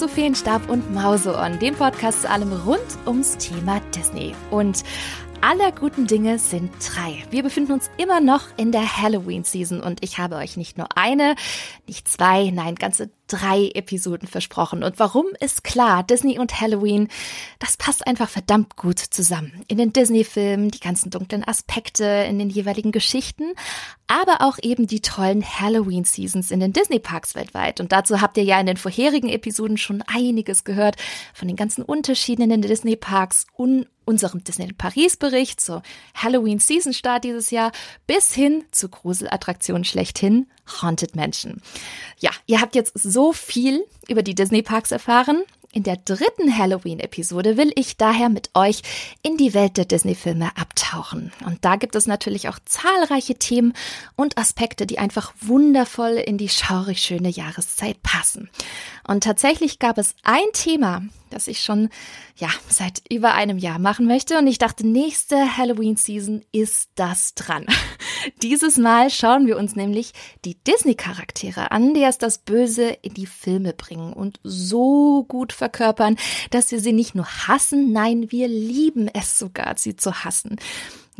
zu Feenstab und Mauseohren, dem Podcast zu allem rund ums Thema Disney. Und aller guten Dinge sind drei. Wir befinden uns immer noch in der Halloween-Season und ich habe euch nicht nur eine, nicht zwei, nein, ganze drei Episoden versprochen. Und warum ist klar, Disney und Halloween, das passt einfach verdammt gut zusammen. In den Disney-Filmen, die ganzen dunklen Aspekte in den jeweiligen Geschichten, aber auch eben die tollen Halloween-Seasons in den Disney-Parks weltweit. Und dazu habt ihr ja in den vorherigen Episoden schon einiges gehört von den ganzen Unterschieden in den Disney-Parks und unserem Disney Paris Bericht zur Halloween Season Start dieses Jahr bis hin zur Gruselattraktion schlechthin Haunted Mansion. Ja, ihr habt jetzt so viel über die Disney Parks erfahren. In der dritten Halloween-Episode will ich daher mit euch in die Welt der Disney-Filme abtauchen. Und da gibt es natürlich auch zahlreiche Themen und Aspekte, die einfach wundervoll in die schaurig schöne Jahreszeit passen. Und tatsächlich gab es ein Thema, das ich schon, ja, seit über einem Jahr machen möchte. Und ich dachte, nächste Halloween-Season ist das dran. Dieses Mal schauen wir uns nämlich die Disney-Charaktere an, die erst das Böse in die Filme bringen und so gut verkörpern, dass wir sie nicht nur hassen, nein, wir lieben es sogar, sie zu hassen.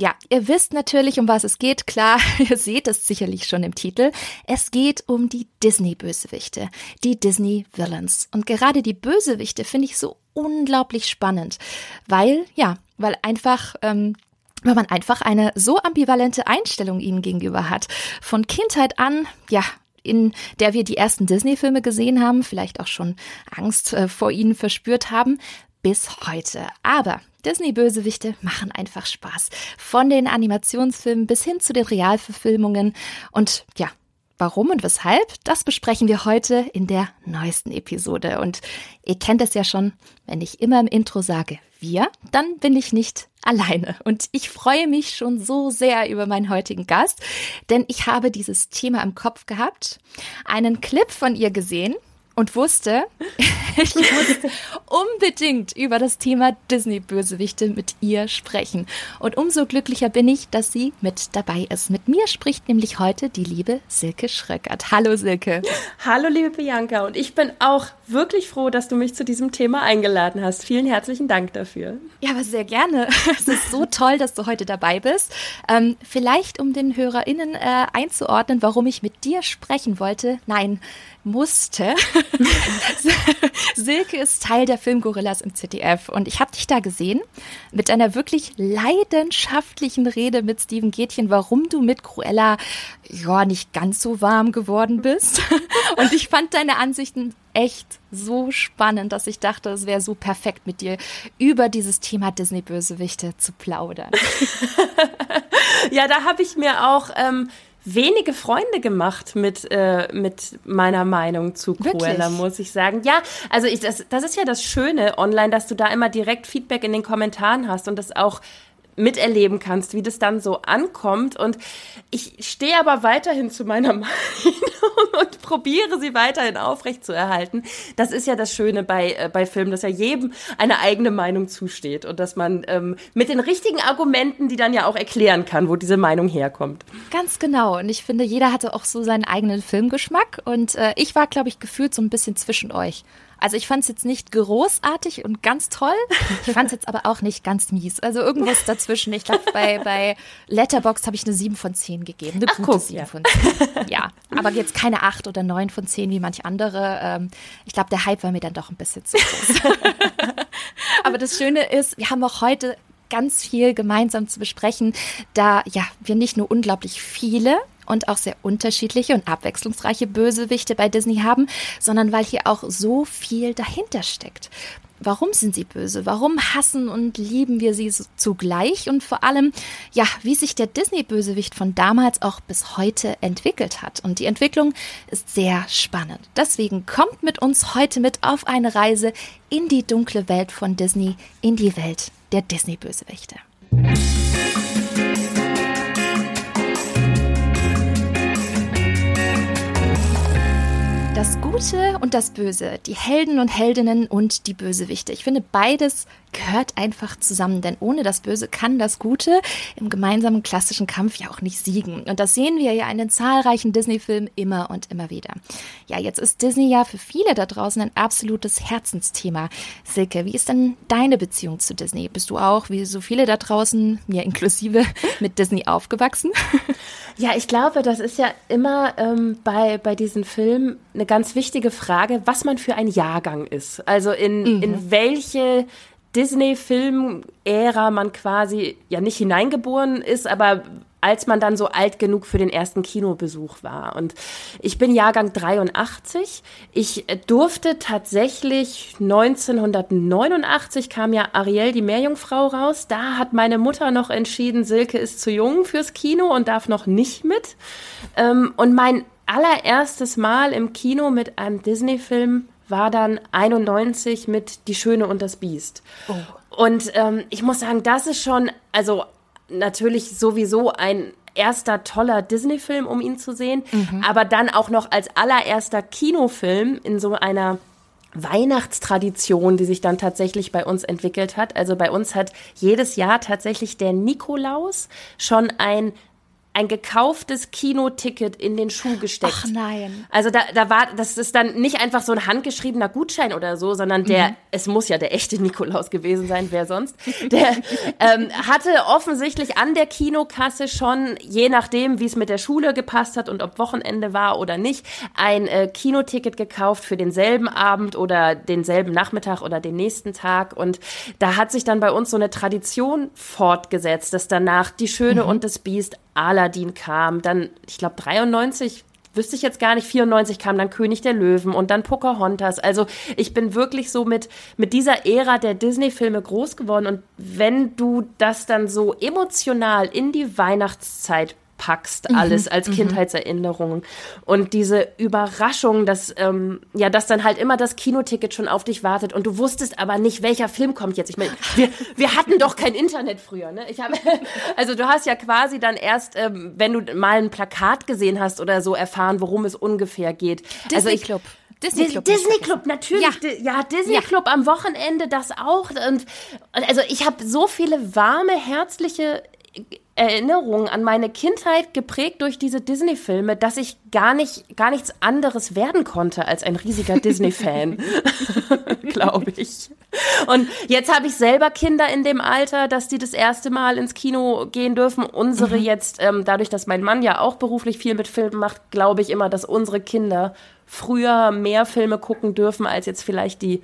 Ja, ihr wisst natürlich, um was es geht. Klar, ihr seht es sicherlich schon im Titel. Es geht um die Disney-Bösewichte, die Disney-Villains. Und gerade die Bösewichte finde ich so unglaublich spannend, weil, ja, weil einfach ähm, weil man einfach eine so ambivalente Einstellung ihnen gegenüber hat. Von Kindheit an, ja, in der wir die ersten Disney-Filme gesehen haben, vielleicht auch schon Angst äh, vor ihnen verspürt haben, bis heute. Aber Disney-Bösewichte machen einfach Spaß. Von den Animationsfilmen bis hin zu den Realverfilmungen. Und ja, Warum und weshalb, das besprechen wir heute in der neuesten Episode. Und ihr kennt es ja schon, wenn ich immer im Intro sage wir, dann bin ich nicht alleine. Und ich freue mich schon so sehr über meinen heutigen Gast, denn ich habe dieses Thema im Kopf gehabt, einen Clip von ihr gesehen und wusste, ich muss unbedingt über das Thema Disney-Bösewichte mit ihr sprechen. Und umso glücklicher bin ich, dass sie mit dabei ist. Mit mir spricht nämlich heute die liebe Silke Schröckert. Hallo Silke. Hallo liebe Bianca und ich bin auch wirklich froh, dass du mich zu diesem Thema eingeladen hast. Vielen herzlichen Dank dafür. Ja, aber sehr gerne. Es ist so toll, dass du heute dabei bist. Ähm, vielleicht, um den HörerInnen äh, einzuordnen, warum ich mit dir sprechen wollte. Nein, musste. Silke ist Teil der Filmgorillas im ZDF und ich habe dich da gesehen mit einer wirklich leidenschaftlichen Rede mit Steven Gätchen, warum du mit Cruella ja nicht ganz so warm geworden bist. Und ich fand deine Ansichten echt so spannend, dass ich dachte, es wäre so perfekt mit dir über dieses Thema Disney-Bösewichte zu plaudern. ja, da habe ich mir auch ähm, wenige Freunde gemacht mit, äh, mit meiner Meinung zu Cruella, Wirklich? muss ich sagen. Ja, also ich, das, das ist ja das Schöne online, dass du da immer direkt Feedback in den Kommentaren hast und das auch miterleben kannst, wie das dann so ankommt. Und ich stehe aber weiterhin zu meiner Meinung und probiere sie weiterhin aufrechtzuerhalten. Das ist ja das Schöne bei, äh, bei Filmen, dass ja jedem eine eigene Meinung zusteht und dass man ähm, mit den richtigen Argumenten, die dann ja auch erklären kann, wo diese Meinung herkommt. Ganz genau. Und ich finde, jeder hatte auch so seinen eigenen Filmgeschmack. Und äh, ich war, glaube ich, gefühlt so ein bisschen zwischen euch. Also ich fand es jetzt nicht großartig und ganz toll. Ich fand es jetzt aber auch nicht ganz mies. Also irgendwas dazwischen. Ich glaube, bei, bei Letterboxd habe ich eine 7 von 10 gegeben. Eine Ach, gute guck, 7 ja. von 10. Ja, aber jetzt keine 8 oder 9 von 10 wie manch andere. Ähm, ich glaube, der Hype war mir dann doch ein bisschen zu groß. aber das Schöne ist, wir haben auch heute ganz viel gemeinsam zu besprechen, da ja wir nicht nur unglaublich viele und auch sehr unterschiedliche und abwechslungsreiche Bösewichte bei Disney haben, sondern weil hier auch so viel dahinter steckt. Warum sind sie böse? Warum hassen und lieben wir sie zugleich? Und vor allem, ja, wie sich der Disney-Bösewicht von damals auch bis heute entwickelt hat. Und die Entwicklung ist sehr spannend. Deswegen kommt mit uns heute mit auf eine Reise in die dunkle Welt von Disney, in die Welt der Disney-Bösewichte. Das Gute und das Böse, die Helden und Heldinnen und die Bösewichte. Ich finde, beides gehört einfach zusammen, denn ohne das Böse kann das Gute im gemeinsamen klassischen Kampf ja auch nicht siegen. Und das sehen wir ja in den zahlreichen Disney-Filmen immer und immer wieder. Ja, jetzt ist Disney ja für viele da draußen ein absolutes Herzensthema. Silke, wie ist denn deine Beziehung zu Disney? Bist du auch, wie so viele da draußen, mir inklusive, mit Disney aufgewachsen? Ja, ich glaube, das ist ja immer ähm, bei, bei diesen Filmen eine ganz wichtige Frage, was man für ein Jahrgang ist. Also in, mhm. in welche Disney-Film-Ära man quasi ja nicht hineingeboren ist, aber als man dann so alt genug für den ersten Kinobesuch war. Und ich bin Jahrgang 83. Ich durfte tatsächlich 1989 kam ja Ariel die Meerjungfrau raus. Da hat meine Mutter noch entschieden, Silke ist zu jung fürs Kino und darf noch nicht mit. Ähm, und mein allererstes Mal im Kino mit einem Disney-Film war dann 91 mit Die Schöne und das Biest. Oh. Und ähm, ich muss sagen, das ist schon, also natürlich sowieso ein erster toller Disney-Film, um ihn zu sehen, mhm. aber dann auch noch als allererster Kinofilm in so einer Weihnachtstradition, die sich dann tatsächlich bei uns entwickelt hat. Also bei uns hat jedes Jahr tatsächlich der Nikolaus schon ein ein gekauftes Kinoticket in den Schuh gesteckt. Ach nein. Also da, da war, das ist dann nicht einfach so ein handgeschriebener Gutschein oder so, sondern der, mhm. es muss ja der echte Nikolaus gewesen sein, wer sonst, der ähm, hatte offensichtlich an der Kinokasse schon, je nachdem, wie es mit der Schule gepasst hat und ob Wochenende war oder nicht, ein äh, Kinoticket gekauft für denselben Abend oder denselben Nachmittag oder den nächsten Tag. Und da hat sich dann bei uns so eine Tradition fortgesetzt, dass danach die Schöne mhm. und das Biest Aladdin kam, dann, ich glaube, 93 wüsste ich jetzt gar nicht, 94 kam dann König der Löwen und dann Pocahontas. Also ich bin wirklich so mit, mit dieser Ära der Disney-Filme groß geworden und wenn du das dann so emotional in die Weihnachtszeit packst, mhm, alles als mhm. Kindheitserinnerung. Und diese Überraschung, dass, ähm, ja, dass dann halt immer das Kinoticket schon auf dich wartet und du wusstest aber nicht, welcher Film kommt jetzt. Ich meine, wir, wir hatten doch kein Internet früher, ne? Ich habe, also du hast ja quasi dann erst, ähm, wenn du mal ein Plakat gesehen hast oder so, erfahren, worum es ungefähr geht. Disney also ich, Club. Disney Club. Disney Club, natürlich. Ja, ja Disney ja. Club am Wochenende, das auch. Und also ich habe so viele warme, herzliche Erinnerungen an meine Kindheit geprägt durch diese Disney-Filme, dass ich gar nicht, gar nichts anderes werden konnte als ein riesiger Disney-Fan, glaube ich. Und jetzt habe ich selber Kinder in dem Alter, dass die das erste Mal ins Kino gehen dürfen. Unsere mhm. jetzt, ähm, dadurch, dass mein Mann ja auch beruflich viel mit Filmen macht, glaube ich immer, dass unsere Kinder früher mehr Filme gucken dürfen als jetzt vielleicht die die,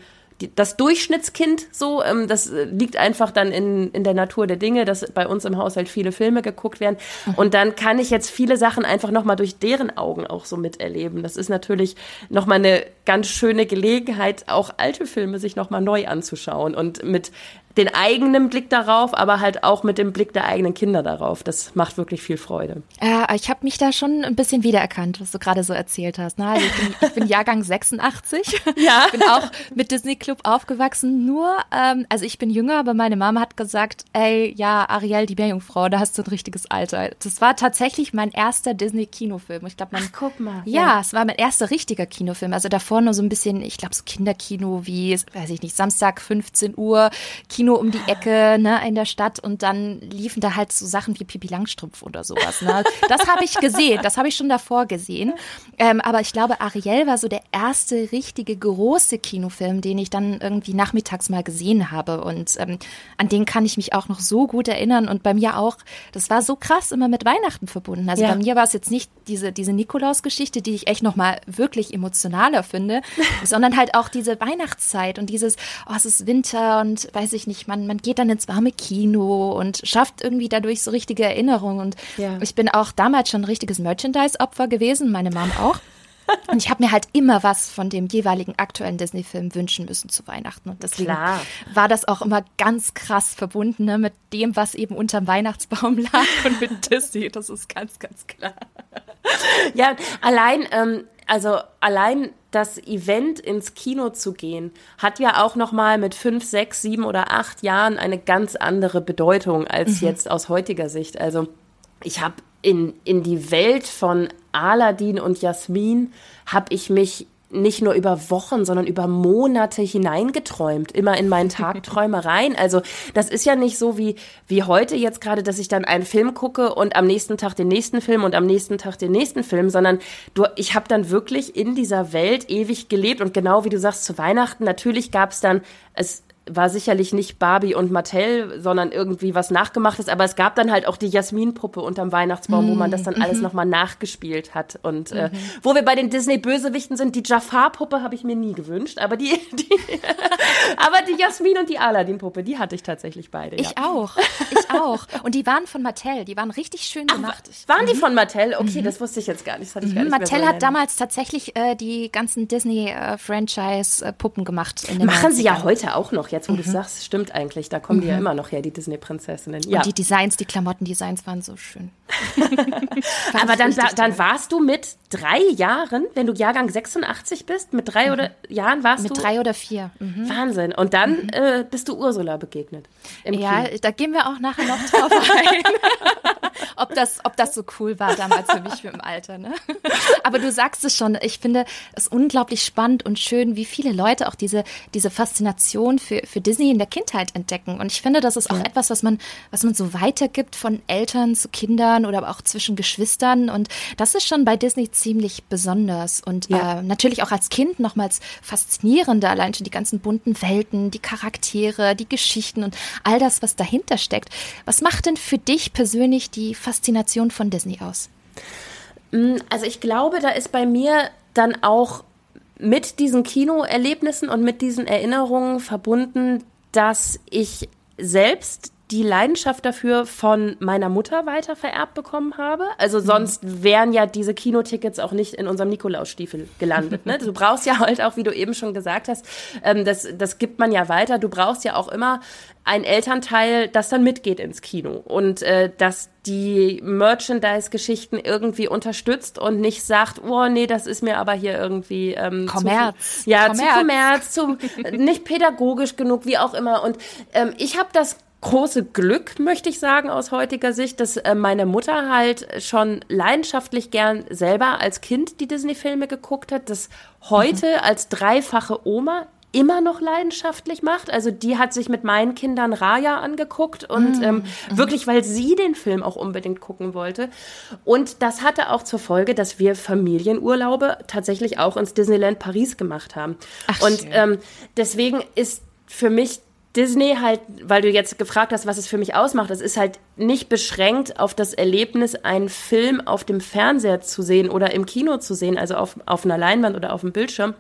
das Durchschnittskind so, ähm, das äh, liegt einfach dann in, in der Natur der Dinge, dass bei uns im Haushalt viele Filme geguckt werden. Mhm. Und dann kann ich jetzt viele Sachen einfach nochmal durch deren Augen auch so miterleben. Das ist natürlich nochmal eine ganz schöne Gelegenheit, auch alte Filme sich nochmal neu anzuschauen und mit den eigenen Blick darauf, aber halt auch mit dem Blick der eigenen Kinder darauf. Das macht wirklich viel Freude. Ja, ich habe mich da schon ein bisschen wiedererkannt, was du gerade so erzählt hast. Ne? Also ich, bin, ich bin Jahrgang 86. Ja. Ich bin auch mit Disney Club aufgewachsen. Nur, ähm, also ich bin jünger, aber meine Mama hat gesagt, ey, ja, Ariel, die Meerjungfrau, da hast du ein richtiges Alter. Das war tatsächlich mein erster Disney-Kinofilm. Ich glaube, man. Ach, guck mal. Ja, ja, es war mein erster richtiger Kinofilm. Also davor nur so ein bisschen, ich glaube, so Kinderkino wie, weiß ich nicht, Samstag 15 Uhr, Kino Kino um die Ecke ne, in der Stadt und dann liefen da halt so Sachen wie Pipi Langstrumpf oder sowas. Ne? Das habe ich gesehen, das habe ich schon davor gesehen. Ähm, aber ich glaube, Ariel war so der erste richtige große Kinofilm, den ich dann irgendwie nachmittags mal gesehen habe. Und ähm, an den kann ich mich auch noch so gut erinnern. Und bei mir auch, das war so krass immer mit Weihnachten verbunden. Also ja. bei mir war es jetzt nicht diese, diese Nikolaus-Geschichte, die ich echt nochmal wirklich emotionaler finde, sondern halt auch diese Weihnachtszeit und dieses, oh, es ist Winter und weiß ich nicht, nicht, man, man geht dann ins warme Kino und schafft irgendwie dadurch so richtige Erinnerungen. Und ja. ich bin auch damals schon ein richtiges Merchandise-Opfer gewesen, meine Mom auch. Und ich habe mir halt immer was von dem jeweiligen aktuellen Disney-Film wünschen müssen zu Weihnachten. Und deswegen Klar. war das auch immer ganz krass verbunden ne, mit dem, was eben unterm Weihnachtsbaum lag und mit Disney. Das ist ganz, ganz klar. Ja, allein, ähm, also allein das Event ins Kino zu gehen, hat ja auch noch mal mit fünf, sechs, sieben oder acht Jahren eine ganz andere Bedeutung als mhm. jetzt aus heutiger Sicht. Also ich habe in, in die Welt von Aladdin und Jasmin habe ich mich nicht nur über Wochen, sondern über Monate hineingeträumt, immer in meinen Tagträumereien. Also das ist ja nicht so wie, wie heute jetzt gerade, dass ich dann einen Film gucke und am nächsten Tag den nächsten Film und am nächsten Tag den nächsten Film, sondern du, ich habe dann wirklich in dieser Welt ewig gelebt und genau wie du sagst, zu Weihnachten, natürlich gab es dann, es war sicherlich nicht Barbie und Mattel, sondern irgendwie was nachgemachtes, aber es gab dann halt auch die Jasmin-Puppe unterm Weihnachtsbaum, mm, wo man das dann alles mm nochmal nachgespielt hat. Und mm äh, mhm. wo wir bei den Disney-Bösewichten sind, die Jafar-Puppe habe ich mir nie gewünscht, aber die, die aber die Jasmin und die Aladdin-Puppe, die hatte ich tatsächlich beide. Ich ja. auch, ich auch. Und die waren von Mattel, die waren richtig schön gemacht. Ach, waren die mhm. von Mattel? Okay, mhm. das wusste ich jetzt gar nicht. Das hatte ich gar nicht Mattel so hat damals tatsächlich äh, die ganzen Disney-Franchise-Puppen äh, gemacht. Machen sie ja heute auch noch, jetzt wo mhm. du sagst, stimmt eigentlich. Da kommen mhm. die ja mhm. immer noch her, die Disney-Prinzessinnen. Ja. Und die Designs, die Klamottendesigns waren so schön. Aber dann, dann warst du mit drei Jahren, wenn du Jahrgang 86 bist, mit drei mhm. oder Jahren warst mit du? Mit drei oder vier. Mhm. Wahnsinn. Und dann mhm. äh, bist du Ursula begegnet. ja, Kino. da gehen wir auch nachher noch drauf ein. ob, das, ob das so cool war damals für mich im Alter. Ne? Aber du sagst es schon, ich finde es unglaublich spannend und schön, wie viele Leute auch diese, diese Faszination für, für Disney in der Kindheit entdecken. Und ich finde, das ist auch ja. etwas, was man, was man so weitergibt von Eltern zu Kindern oder aber auch zwischen Geschwistern. Und das ist schon bei Disney ziemlich besonders. Und ja. äh, natürlich auch als Kind nochmals faszinierender, allein schon die ganzen bunten Welten, die Charaktere, die Geschichten und all das, was dahinter steckt. Was macht denn für dich persönlich die Faszination von Disney aus? Mm, also ich glaube, da ist bei mir dann auch mit diesen Kinoerlebnissen und mit diesen Erinnerungen verbunden, dass ich selbst die Leidenschaft dafür von meiner Mutter weiter vererbt bekommen habe. Also sonst wären ja diese Kinotickets auch nicht in unserem Nikolausstiefel gelandet. Ne? Du brauchst ja halt auch, wie du eben schon gesagt hast, ähm, das, das gibt man ja weiter. Du brauchst ja auch immer ein Elternteil, das dann mitgeht ins Kino und äh, dass die Merchandise-Geschichten irgendwie unterstützt und nicht sagt, oh nee, das ist mir aber hier irgendwie ähm, Kommerz. Zu, ja, Kommerz. zu Kommerz, zu nicht pädagogisch genug, wie auch immer. Und ähm, ich habe das große Glück, möchte ich sagen, aus heutiger Sicht, dass äh, meine Mutter halt schon leidenschaftlich gern selber als Kind die Disney-Filme geguckt hat, das heute mhm. als dreifache Oma immer noch leidenschaftlich macht. Also die hat sich mit meinen Kindern Raya angeguckt und mhm. ähm, mhm. wirklich, weil sie den Film auch unbedingt gucken wollte. Und das hatte auch zur Folge, dass wir Familienurlaube tatsächlich auch ins Disneyland Paris gemacht haben. Ach, und ähm, deswegen ist für mich Disney halt, weil du jetzt gefragt hast, was es für mich ausmacht, es ist halt nicht beschränkt auf das Erlebnis, einen Film auf dem Fernseher zu sehen oder im Kino zu sehen, also auf, auf einer Leinwand oder auf dem Bildschirm,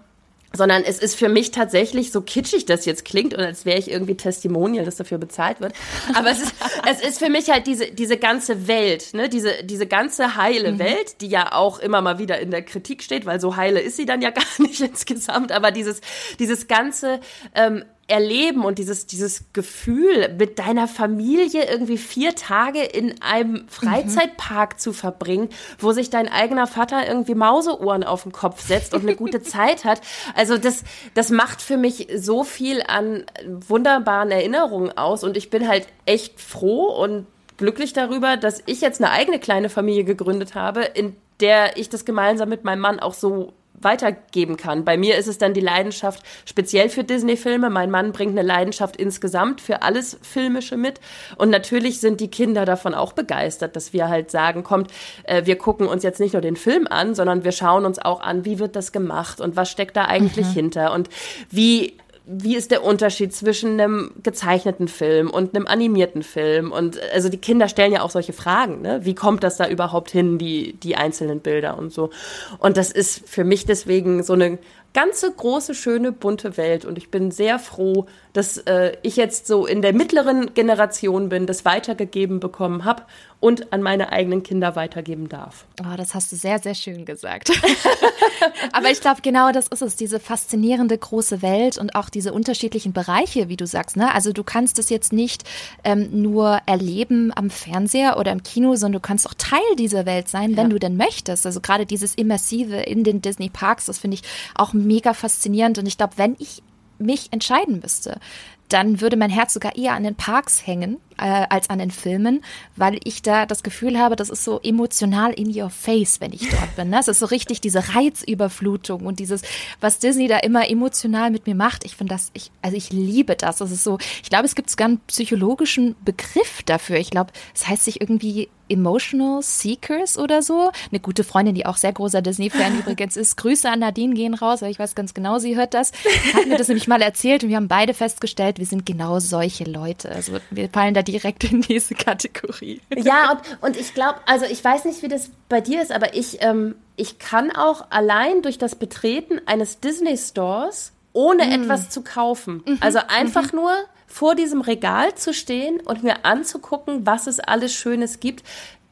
sondern es ist für mich tatsächlich, so kitschig das jetzt klingt und als wäre ich irgendwie Testimonial, das dafür bezahlt wird, aber es ist, es ist für mich halt diese, diese ganze Welt, ne? diese, diese ganze heile mhm. Welt, die ja auch immer mal wieder in der Kritik steht, weil so heile ist sie dann ja gar nicht insgesamt, aber dieses, dieses ganze ähm, erleben und dieses, dieses Gefühl, mit deiner Familie irgendwie vier Tage in einem Freizeitpark mhm. zu verbringen, wo sich dein eigener Vater irgendwie Mauseohren auf den Kopf setzt und eine gute Zeit hat. Also das, das macht für mich so viel an wunderbaren Erinnerungen aus und ich bin halt echt froh und glücklich darüber, dass ich jetzt eine eigene kleine Familie gegründet habe, in der ich das gemeinsam mit meinem Mann auch so weitergeben kann. Bei mir ist es dann die Leidenschaft speziell für Disney-Filme. Mein Mann bringt eine Leidenschaft insgesamt für alles Filmische mit. Und natürlich sind die Kinder davon auch begeistert, dass wir halt sagen, kommt, äh, wir gucken uns jetzt nicht nur den Film an, sondern wir schauen uns auch an, wie wird das gemacht und was steckt da eigentlich mhm. hinter und wie wie ist der Unterschied zwischen einem gezeichneten Film und einem animierten Film? Und also die Kinder stellen ja auch solche Fragen, ne? Wie kommt das da überhaupt hin, die, die einzelnen Bilder und so? Und das ist für mich deswegen so eine ganze große, schöne, bunte Welt. Und ich bin sehr froh, dass äh, ich jetzt so in der mittleren Generation bin, das weitergegeben bekommen habe und an meine eigenen Kinder weitergeben darf. Oh, das hast du sehr, sehr schön gesagt. Aber ich glaube, genau das ist es, diese faszinierende große Welt und auch diese unterschiedlichen Bereiche, wie du sagst. Ne? Also du kannst es jetzt nicht ähm, nur erleben am Fernseher oder im Kino, sondern du kannst auch Teil dieser Welt sein, wenn ja. du denn möchtest. Also gerade dieses Immersive in den Disney Parks, das finde ich auch mega faszinierend. Und ich glaube, wenn ich mich entscheiden müsste, dann würde mein Herz sogar eher an den Parks hängen äh, als an den Filmen, weil ich da das Gefühl habe, das ist so emotional in your face, wenn ich dort bin. Ne? Es ist so richtig diese Reizüberflutung und dieses, was Disney da immer emotional mit mir macht. Ich finde das, ich, also ich liebe das. Das ist so, ich glaube, es gibt sogar einen psychologischen Begriff dafür. Ich glaube, es das heißt sich irgendwie Emotional Seekers oder so. Eine gute Freundin, die auch sehr großer Disney-Fan übrigens ist. Grüße an Nadine gehen raus, weil ich weiß ganz genau, sie hört das. Hat mir das nämlich mal erzählt und wir haben beide festgestellt, wir sind genau solche Leute. Also wir fallen da direkt in diese Kategorie. Ja, und, und ich glaube, also ich weiß nicht, wie das bei dir ist, aber ich, ähm, ich kann auch allein durch das Betreten eines Disney Stores ohne mm. etwas zu kaufen. Mhm. Also einfach mhm. nur vor diesem Regal zu stehen und mir anzugucken, was es alles Schönes gibt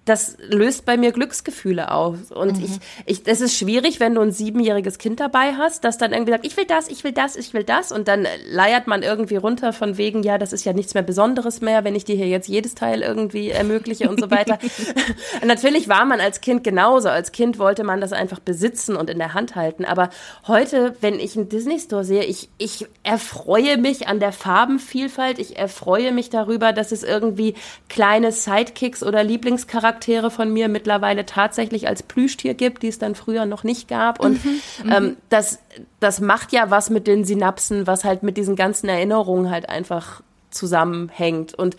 das löst bei mir Glücksgefühle aus. Und mhm. ich, ich, das ist schwierig, wenn du ein siebenjähriges Kind dabei hast, das dann irgendwie sagt, ich will das, ich will das, ich will das. Und dann leiert man irgendwie runter von wegen, ja, das ist ja nichts mehr Besonderes mehr, wenn ich dir hier jetzt jedes Teil irgendwie ermögliche und so weiter. Natürlich war man als Kind genauso. Als Kind wollte man das einfach besitzen und in der Hand halten. Aber heute, wenn ich einen Disney Store sehe, ich, ich erfreue mich an der Farbenvielfalt. Ich erfreue mich darüber, dass es irgendwie kleine Sidekicks oder Lieblingscharaktere Charaktere von mir mittlerweile tatsächlich als Plüschtier gibt, die es dann früher noch nicht gab. Und mhm, ähm, mhm. das, das macht ja was mit den Synapsen, was halt mit diesen ganzen Erinnerungen halt einfach zusammenhängt. Und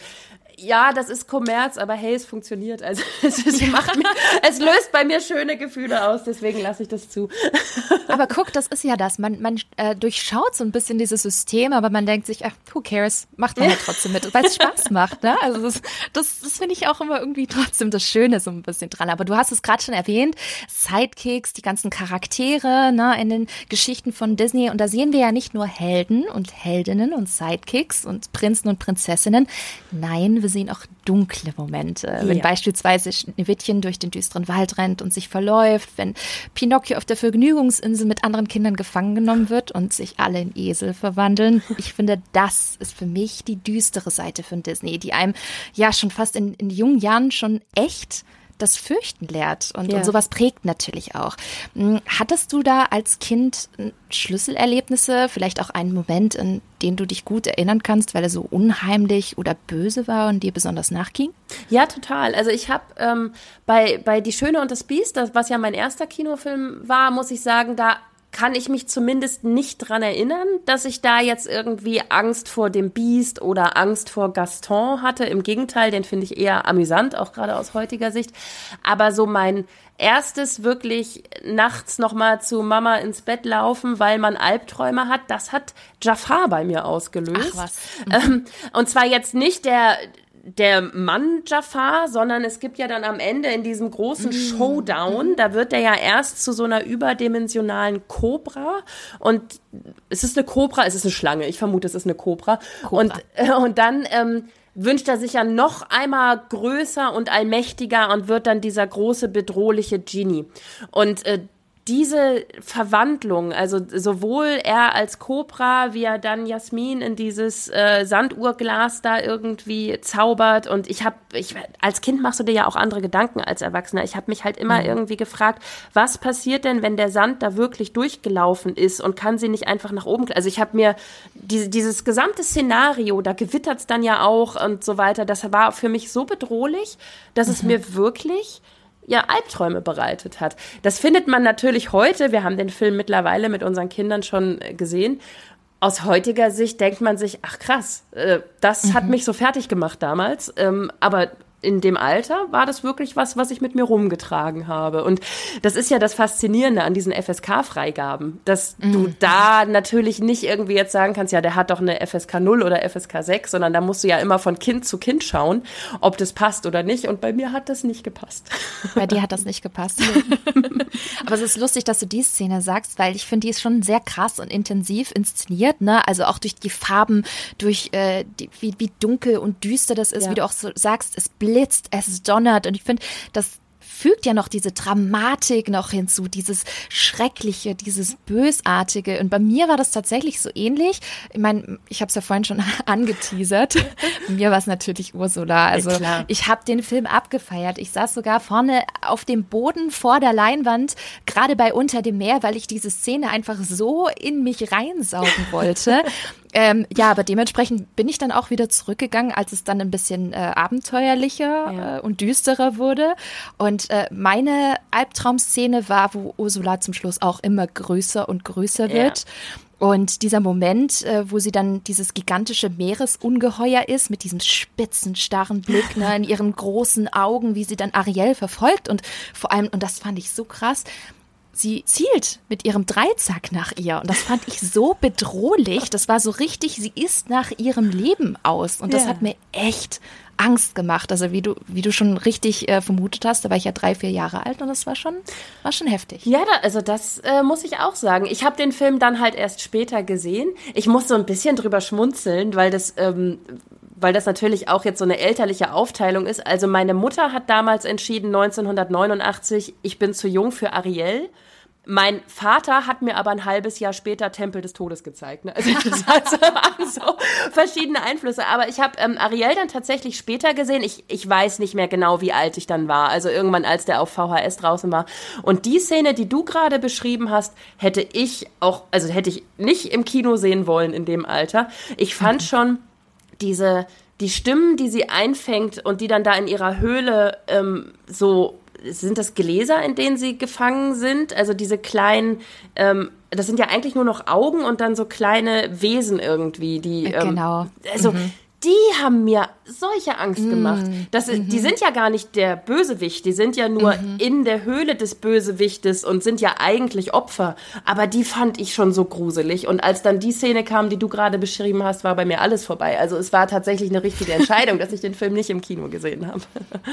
ja, das ist Kommerz, aber hey, es funktioniert. Also es, es, ja. macht mir, es löst bei mir schöne Gefühle aus, deswegen lasse ich das zu. Aber guck, das ist ja das. Man, man äh, durchschaut so ein bisschen dieses System, aber man denkt sich, ach, who cares? Macht man halt trotzdem mit, weil es Spaß macht. Ne? Also das, das, das finde ich auch immer irgendwie trotzdem das Schöne so ein bisschen dran. Aber du hast es gerade schon erwähnt, Sidekicks, die ganzen Charaktere ne, in den Geschichten von Disney. Und da sehen wir ja nicht nur Helden und Heldinnen und Sidekicks und Prinzen und Prinzessinnen. Nein, wir sehen auch dunkle Momente. Ja. Wenn beispielsweise Schneewittchen durch den düsteren Wald rennt und sich verläuft, wenn Pinocchio auf der Vergnügungsinsel mit anderen Kindern gefangen genommen wird und sich alle in Esel verwandeln. Ich finde, das ist für mich die düstere Seite von Disney, die einem ja schon fast in, in jungen Jahren schon echt das Fürchten lehrt. Und, ja. und sowas prägt natürlich auch. Hm, hattest du da als Kind Schlüsselerlebnisse, vielleicht auch einen Moment, in den du dich gut erinnern kannst, weil er so unheimlich oder böse war und dir besonders nachging? Ja, total. Also ich habe ähm, bei, bei Die Schöne und das Biest, das, was ja mein erster Kinofilm war, muss ich sagen, da kann ich mich zumindest nicht dran erinnern, dass ich da jetzt irgendwie Angst vor dem Biest oder Angst vor Gaston hatte. Im Gegenteil, den finde ich eher amüsant, auch gerade aus heutiger Sicht. Aber so mein erstes wirklich nachts nochmal zu Mama ins Bett laufen, weil man Albträume hat, das hat Jafar bei mir ausgelöst. Ach was. Mhm. und zwar jetzt nicht der der Mann Jafar, sondern es gibt ja dann am Ende in diesem großen mm. Showdown, da wird er ja erst zu so einer überdimensionalen Cobra und es ist eine Cobra, es ist eine Schlange, ich vermute, es ist eine Cobra, Cobra. und äh, und dann ähm, wünscht er sich ja noch einmal größer und allmächtiger und wird dann dieser große bedrohliche Genie und äh, diese Verwandlung, also sowohl er als Cobra, wie er dann Jasmin in dieses äh, Sanduhrglas da irgendwie zaubert und ich habe, ich als Kind machst du dir ja auch andere Gedanken als Erwachsener. Ich habe mich halt immer mhm. irgendwie gefragt, was passiert denn, wenn der Sand da wirklich durchgelaufen ist und kann sie nicht einfach nach oben? Also ich habe mir diese, dieses gesamte Szenario, da gewittert's dann ja auch und so weiter. Das war für mich so bedrohlich, dass mhm. es mir wirklich ja Albträume bereitet hat. Das findet man natürlich heute. Wir haben den Film mittlerweile mit unseren Kindern schon äh, gesehen. Aus heutiger Sicht denkt man sich, ach krass, äh, das mhm. hat mich so fertig gemacht damals. Ähm, aber in dem Alter war das wirklich was, was ich mit mir rumgetragen habe. Und das ist ja das Faszinierende an diesen FSK-Freigaben, dass mhm. du da natürlich nicht irgendwie jetzt sagen kannst, ja, der hat doch eine FSK 0 oder FSK 6, sondern da musst du ja immer von Kind zu Kind schauen, ob das passt oder nicht. Und bei mir hat das nicht gepasst. Bei dir hat das nicht gepasst. Aber es ist lustig, dass du die Szene sagst, weil ich finde, die ist schon sehr krass und intensiv inszeniert, ne? Also auch durch die Farben, durch äh, die, wie, wie dunkel und düster das ist, ja. wie du auch so sagst, es blendet blitzt, es donnert. Und ich finde, das fügt ja noch diese Dramatik noch hinzu, dieses Schreckliche, dieses Bösartige. Und bei mir war das tatsächlich so ähnlich. Ich meine, ich habe es ja vorhin schon angeteasert. bei mir war es natürlich Ursula. Also ja, ich habe den Film abgefeiert. Ich saß sogar vorne auf dem Boden vor der Leinwand, gerade bei Unter dem Meer, weil ich diese Szene einfach so in mich reinsaugen wollte. Ähm, ja, aber dementsprechend bin ich dann auch wieder zurückgegangen, als es dann ein bisschen äh, abenteuerlicher ja. äh, und düsterer wurde. Und äh, meine Albtraumszene war, wo Ursula zum Schluss auch immer größer und größer wird. Ja. Und dieser Moment, äh, wo sie dann dieses gigantische Meeresungeheuer ist, mit diesem spitzen, starren Blick ne, in ihren großen Augen, wie sie dann Ariel verfolgt. Und vor allem, und das fand ich so krass, sie zielt mit ihrem Dreizack nach ihr. Und das fand ich so bedrohlich. Das war so richtig, sie ist nach ihrem Leben aus. Und das ja. hat mir echt Angst gemacht. Also wie du, wie du schon richtig äh, vermutet hast, da war ich ja drei, vier Jahre alt und das war schon, war schon heftig. Ja, da, also das äh, muss ich auch sagen. Ich habe den Film dann halt erst später gesehen. Ich muss so ein bisschen drüber schmunzeln, weil das, ähm, weil das natürlich auch jetzt so eine elterliche Aufteilung ist. Also meine Mutter hat damals entschieden, 1989, ich bin zu jung für Ariel. Mein Vater hat mir aber ein halbes Jahr später Tempel des Todes gezeigt. Ne? Also das so, so verschiedene Einflüsse. Aber ich habe ähm, Ariel dann tatsächlich später gesehen. Ich, ich weiß nicht mehr genau, wie alt ich dann war. Also irgendwann, als der auf VHS draußen war. Und die Szene, die du gerade beschrieben hast, hätte ich auch, also hätte ich nicht im Kino sehen wollen in dem Alter. Ich fand mhm. schon diese die Stimmen, die sie einfängt und die dann da in ihrer Höhle ähm, so sind das Gläser, in denen sie gefangen sind? Also diese kleinen, ähm, das sind ja eigentlich nur noch Augen und dann so kleine Wesen irgendwie, die. Ähm, genau. Also mhm die haben mir solche Angst mm, gemacht. Das, mhm. Die sind ja gar nicht der Bösewicht, die sind ja nur mhm. in der Höhle des Bösewichtes und sind ja eigentlich Opfer. Aber die fand ich schon so gruselig. Und als dann die Szene kam, die du gerade beschrieben hast, war bei mir alles vorbei. Also es war tatsächlich eine richtige Entscheidung, dass ich den Film nicht im Kino gesehen habe.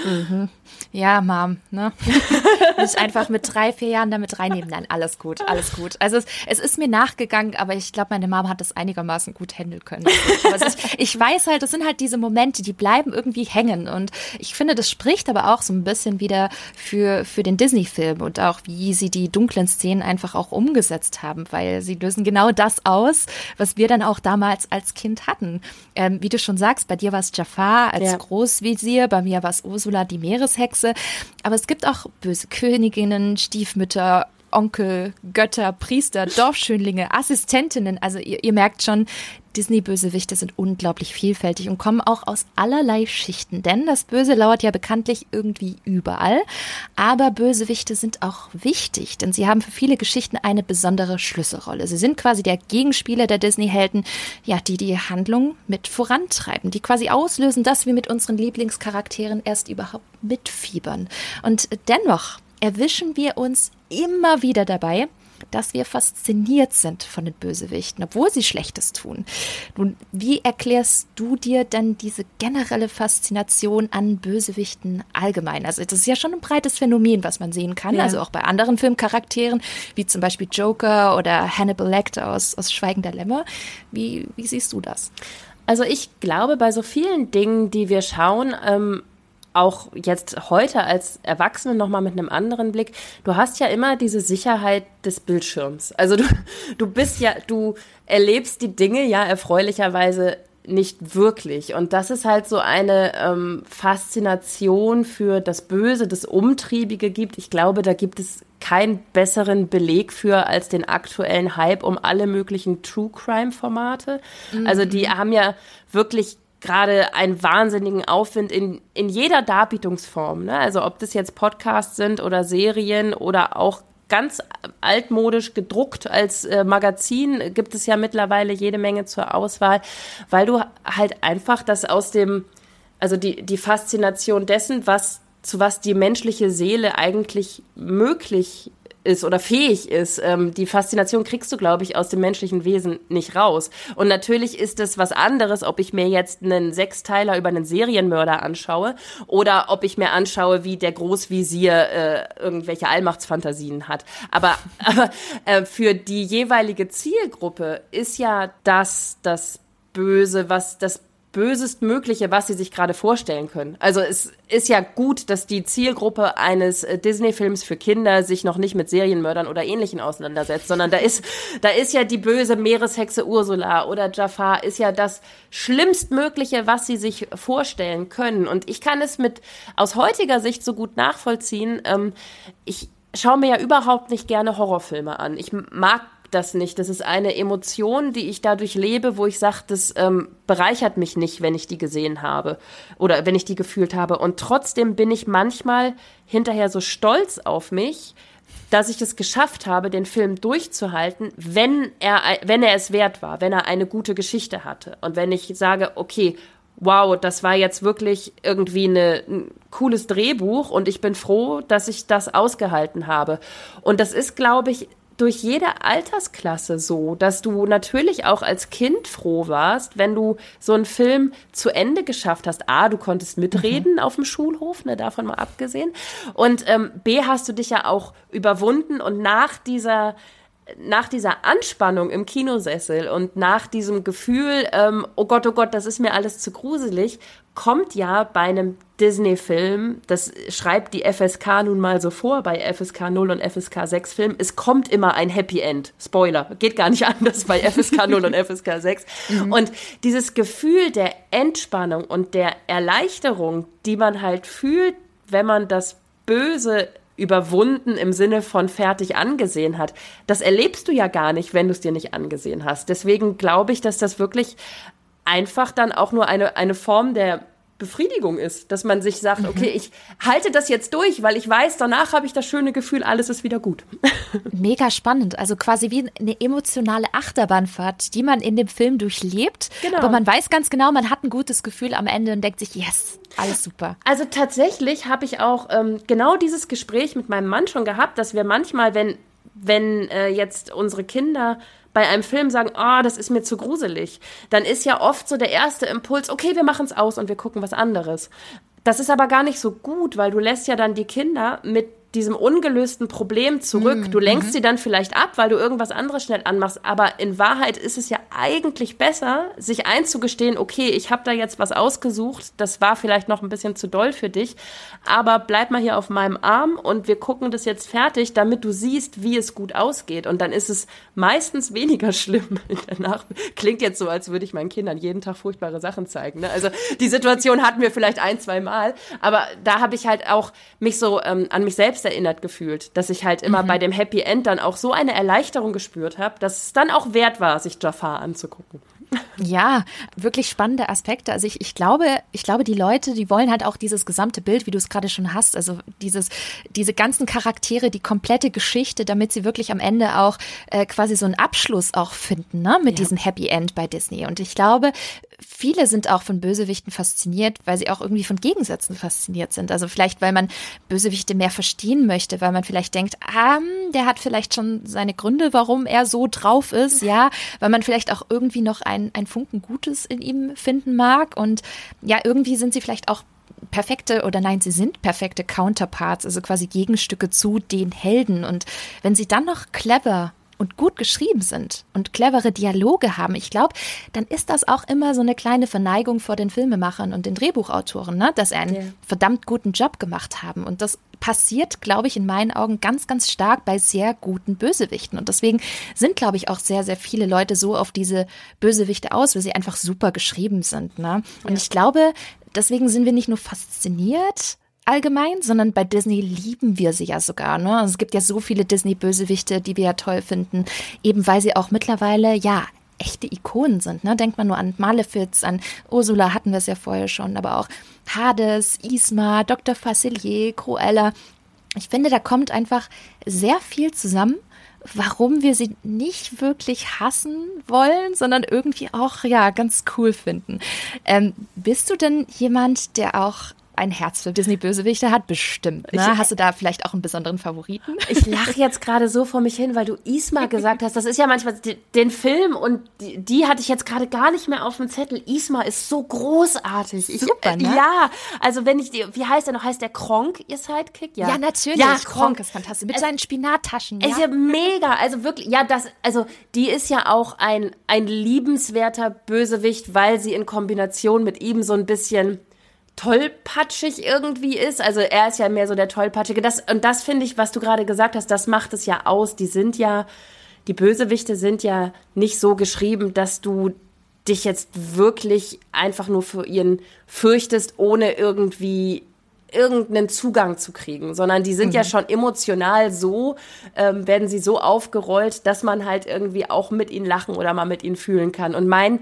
Mhm. Ja, Mom, ne? Nicht einfach mit drei, vier Jahren damit reinnehmen. Nein, alles gut, alles gut. Also es, es ist mir nachgegangen, aber ich glaube, meine Mom hat das einigermaßen gut handeln können. Aber ist, ich weiß halt, das sind halt diese Momente, die bleiben irgendwie hängen. Und ich finde, das spricht aber auch so ein bisschen wieder für, für den Disney-Film und auch, wie sie die dunklen Szenen einfach auch umgesetzt haben, weil sie lösen genau das aus, was wir dann auch damals als Kind hatten. Ähm, wie du schon sagst, bei dir war es Jafar als ja. Großvisier, bei mir war es Ursula, die Meereshexe. Aber es gibt auch böse Königinnen, Stiefmütter, Onkel, Götter, Priester, Dorfschönlinge, Assistentinnen. Also ihr, ihr merkt schon, Disney-Bösewichte sind unglaublich vielfältig und kommen auch aus allerlei Schichten. Denn das Böse lauert ja bekanntlich irgendwie überall. Aber Bösewichte sind auch wichtig, denn sie haben für viele Geschichten eine besondere Schlüsselrolle. Sie sind quasi der Gegenspieler der Disney-Helden, ja, die die Handlung mit vorantreiben, die quasi auslösen, dass wir mit unseren Lieblingscharakteren erst überhaupt mitfiebern. Und dennoch erwischen wir uns immer wieder dabei, dass wir fasziniert sind von den Bösewichten, obwohl sie Schlechtes tun. Nun, wie erklärst du dir denn diese generelle Faszination an Bösewichten allgemein? Also das ist ja schon ein breites Phänomen, was man sehen kann, ja. also auch bei anderen Filmcharakteren, wie zum Beispiel Joker oder Hannibal Lecter aus, aus Schweigen der Lämmer. Wie, wie siehst du das? Also ich glaube, bei so vielen Dingen, die wir schauen, ähm, auch jetzt heute als Erwachsene nochmal mit einem anderen Blick, du hast ja immer diese Sicherheit des Bildschirms. Also du, du bist ja, du erlebst die Dinge ja erfreulicherweise nicht wirklich. Und das ist halt so eine ähm, Faszination für das Böse, das Umtriebige gibt. Ich glaube, da gibt es keinen besseren Beleg für als den aktuellen Hype um alle möglichen True Crime Formate. Mhm. Also die mhm. haben ja wirklich gerade einen wahnsinnigen Aufwind in, in jeder Darbietungsform. Ne? Also ob das jetzt Podcasts sind oder Serien oder auch ganz altmodisch gedruckt als äh, Magazin gibt es ja mittlerweile jede Menge zur Auswahl, weil du halt einfach das aus dem, also die, die Faszination dessen, was zu was die menschliche Seele eigentlich möglich ist oder fähig ist. Ähm, die Faszination kriegst du, glaube ich, aus dem menschlichen Wesen nicht raus. Und natürlich ist es was anderes, ob ich mir jetzt einen Sechsteiler über einen Serienmörder anschaue oder ob ich mir anschaue, wie der Großvisier äh, irgendwelche Allmachtsfantasien hat. Aber, aber äh, für die jeweilige Zielgruppe ist ja das das Böse, was das Bösestmögliche, was sie sich gerade vorstellen können. Also es ist ja gut, dass die Zielgruppe eines äh, Disney-Films für Kinder sich noch nicht mit Serienmördern oder Ähnlichen auseinandersetzt, sondern da ist, da ist ja die böse Meereshexe Ursula oder Jafar ist ja das Schlimmstmögliche, was sie sich vorstellen können. Und ich kann es mit aus heutiger Sicht so gut nachvollziehen. Ähm, ich schaue mir ja überhaupt nicht gerne Horrorfilme an. Ich mag das nicht. Das ist eine Emotion, die ich dadurch lebe, wo ich sage, das ähm, bereichert mich nicht, wenn ich die gesehen habe oder wenn ich die gefühlt habe. Und trotzdem bin ich manchmal hinterher so stolz auf mich, dass ich es geschafft habe, den Film durchzuhalten, wenn er, wenn er es wert war, wenn er eine gute Geschichte hatte. Und wenn ich sage, okay, wow, das war jetzt wirklich irgendwie eine, ein cooles Drehbuch und ich bin froh, dass ich das ausgehalten habe. Und das ist, glaube ich, durch jede Altersklasse so, dass du natürlich auch als Kind froh warst, wenn du so einen Film zu Ende geschafft hast. A, du konntest mitreden mhm. auf dem Schulhof, ne, davon mal abgesehen. Und ähm, B, hast du dich ja auch überwunden und nach dieser nach dieser Anspannung im Kinosessel und nach diesem Gefühl, ähm, oh Gott, oh Gott, das ist mir alles zu gruselig, kommt ja bei einem Disney-Film, das schreibt die FSK nun mal so vor, bei FSK 0 und FSK 6 Filmen, es kommt immer ein Happy End. Spoiler, geht gar nicht anders bei FSK 0 und FSK 6. Mhm. Und dieses Gefühl der Entspannung und der Erleichterung, die man halt fühlt, wenn man das Böse überwunden im Sinne von fertig angesehen hat. Das erlebst du ja gar nicht, wenn du es dir nicht angesehen hast. Deswegen glaube ich, dass das wirklich einfach dann auch nur eine, eine Form der Befriedigung ist, dass man sich sagt, okay, mhm. ich halte das jetzt durch, weil ich weiß, danach habe ich das schöne Gefühl, alles ist wieder gut. Mega spannend, also quasi wie eine emotionale Achterbahnfahrt, die man in dem Film durchlebt, genau. aber man weiß ganz genau, man hat ein gutes Gefühl am Ende und denkt sich, yes, alles super. Also tatsächlich habe ich auch ähm, genau dieses Gespräch mit meinem Mann schon gehabt, dass wir manchmal, wenn wenn äh, jetzt unsere Kinder bei einem Film sagen, ah, oh, das ist mir zu gruselig, dann ist ja oft so der erste Impuls, okay, wir machen es aus und wir gucken was anderes. Das ist aber gar nicht so gut, weil du lässt ja dann die Kinder mit diesem ungelösten Problem zurück. Du lenkst mhm. sie dann vielleicht ab, weil du irgendwas anderes schnell anmachst. Aber in Wahrheit ist es ja eigentlich besser, sich einzugestehen, okay, ich habe da jetzt was ausgesucht, das war vielleicht noch ein bisschen zu doll für dich, aber bleib mal hier auf meinem Arm und wir gucken das jetzt fertig, damit du siehst, wie es gut ausgeht. Und dann ist es meistens weniger schlimm danach. Klingt jetzt so, als würde ich meinen Kindern jeden Tag furchtbare Sachen zeigen. Ne? Also die Situation hatten wir vielleicht ein, zwei Mal, aber da habe ich halt auch mich so ähm, an mich selbst selbst erinnert gefühlt, dass ich halt immer mhm. bei dem Happy End dann auch so eine Erleichterung gespürt habe, dass es dann auch wert war, sich Jafar anzugucken. Ja, wirklich spannende Aspekte. Also ich, ich glaube, ich glaube, die Leute, die wollen halt auch dieses gesamte Bild, wie du es gerade schon hast, also dieses, diese ganzen Charaktere, die komplette Geschichte, damit sie wirklich am Ende auch äh, quasi so einen Abschluss auch finden, ne, mit ja. diesem Happy End bei Disney. Und ich glaube, viele sind auch von Bösewichten fasziniert, weil sie auch irgendwie von Gegensätzen fasziniert sind. Also vielleicht, weil man Bösewichte mehr verstehen möchte, weil man vielleicht denkt, ah, der hat vielleicht schon seine Gründe, warum er so drauf ist, ja, weil man vielleicht auch irgendwie noch ein, ein Funken Gutes in ihm finden mag. Und ja, irgendwie sind sie vielleicht auch perfekte oder nein, sie sind perfekte Counterparts, also quasi Gegenstücke zu den Helden. Und wenn sie dann noch clever und gut geschrieben sind und clevere Dialoge haben, ich glaube, dann ist das auch immer so eine kleine Verneigung vor den Filmemachern und den Drehbuchautoren, ne? dass sie einen ja. verdammt guten Job gemacht haben. Und das passiert, glaube ich, in meinen Augen ganz, ganz stark bei sehr guten Bösewichten. Und deswegen sind, glaube ich, auch sehr, sehr viele Leute so auf diese Bösewichte aus, weil sie einfach super geschrieben sind. Ne? Und ja. ich glaube, deswegen sind wir nicht nur fasziniert allgemein, sondern bei Disney lieben wir sie ja sogar. Ne? Also es gibt ja so viele Disney-Bösewichte, die wir ja toll finden, eben weil sie auch mittlerweile, ja, echte Ikonen sind. Ne? Denkt man nur an Malefiz, an Ursula hatten wir es ja vorher schon, aber auch Hades, Isma, Dr. Facilier, Cruella. Ich finde, da kommt einfach sehr viel zusammen, warum wir sie nicht wirklich hassen wollen, sondern irgendwie auch ja ganz cool finden. Ähm, bist du denn jemand, der auch ein Herz für Disney-Bösewichte hat, bestimmt. Ne? Ich, Hast du da vielleicht auch einen besonderen Favoriten? Ich lache jetzt gerade so vor mich hin, weil du Isma gesagt hast. Das ist ja manchmal den Film und die, die hatte ich jetzt gerade gar nicht mehr auf dem Zettel. Isma ist so großartig. Ich, Super, ne? Ja, also wenn ich die, wie heißt der noch? Heißt der Kronk ihr Sidekick? Ja, ja natürlich. Ja, Kronk, Kronk ist fantastisch. Mit es, seinen Spinattaschen. Ja. Ist ja mega. Also wirklich, ja, das, also die ist ja auch ein, ein liebenswerter Bösewicht, weil sie in Kombination mit ihm so ein bisschen tollpatschig irgendwie ist. Also er ist ja mehr so der tollpatschige. Das, und das finde ich, was du gerade gesagt hast, das macht es ja aus. Die sind ja, die Bösewichte sind ja nicht so geschrieben, dass du dich jetzt wirklich einfach nur für ihren fürchtest, ohne irgendwie irgendeinen Zugang zu kriegen, sondern die sind mhm. ja schon emotional so, ähm, werden sie so aufgerollt, dass man halt irgendwie auch mit ihnen lachen oder mal mit ihnen fühlen kann. Und mein,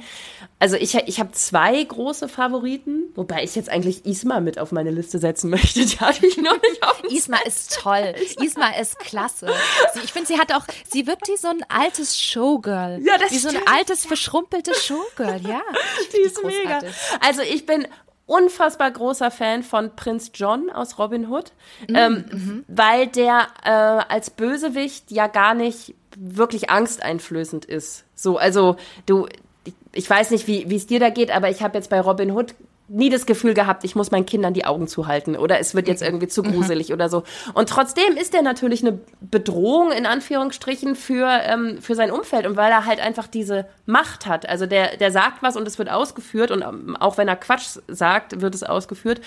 also ich, ich habe zwei große Favoriten, wobei ich jetzt eigentlich Isma mit auf meine Liste setzen möchte. Die hatte ich noch nicht auf. Isma ist toll. Isma ist klasse. Ich finde, sie hat auch, sie wirkt wie so ein altes Showgirl. Ja, das Wie so ein altes, verschrumpeltes Showgirl, ja. Die ist mega. Also ich bin unfassbar großer Fan von Prinz John aus Robin Hood, mhm. ähm, mhm. weil der äh, als Bösewicht ja gar nicht wirklich angsteinflößend ist. So, also du, ich weiß nicht, wie es dir da geht, aber ich habe jetzt bei Robin Hood nie das Gefühl gehabt, ich muss meinen Kindern die Augen zuhalten oder es wird jetzt irgendwie zu mhm. gruselig oder so. Und trotzdem ist er natürlich eine Bedrohung in Anführungsstrichen für, ähm, für sein Umfeld und weil er halt einfach diese Macht hat. Also der, der sagt was und es wird ausgeführt und ähm, auch wenn er Quatsch sagt, wird es ausgeführt.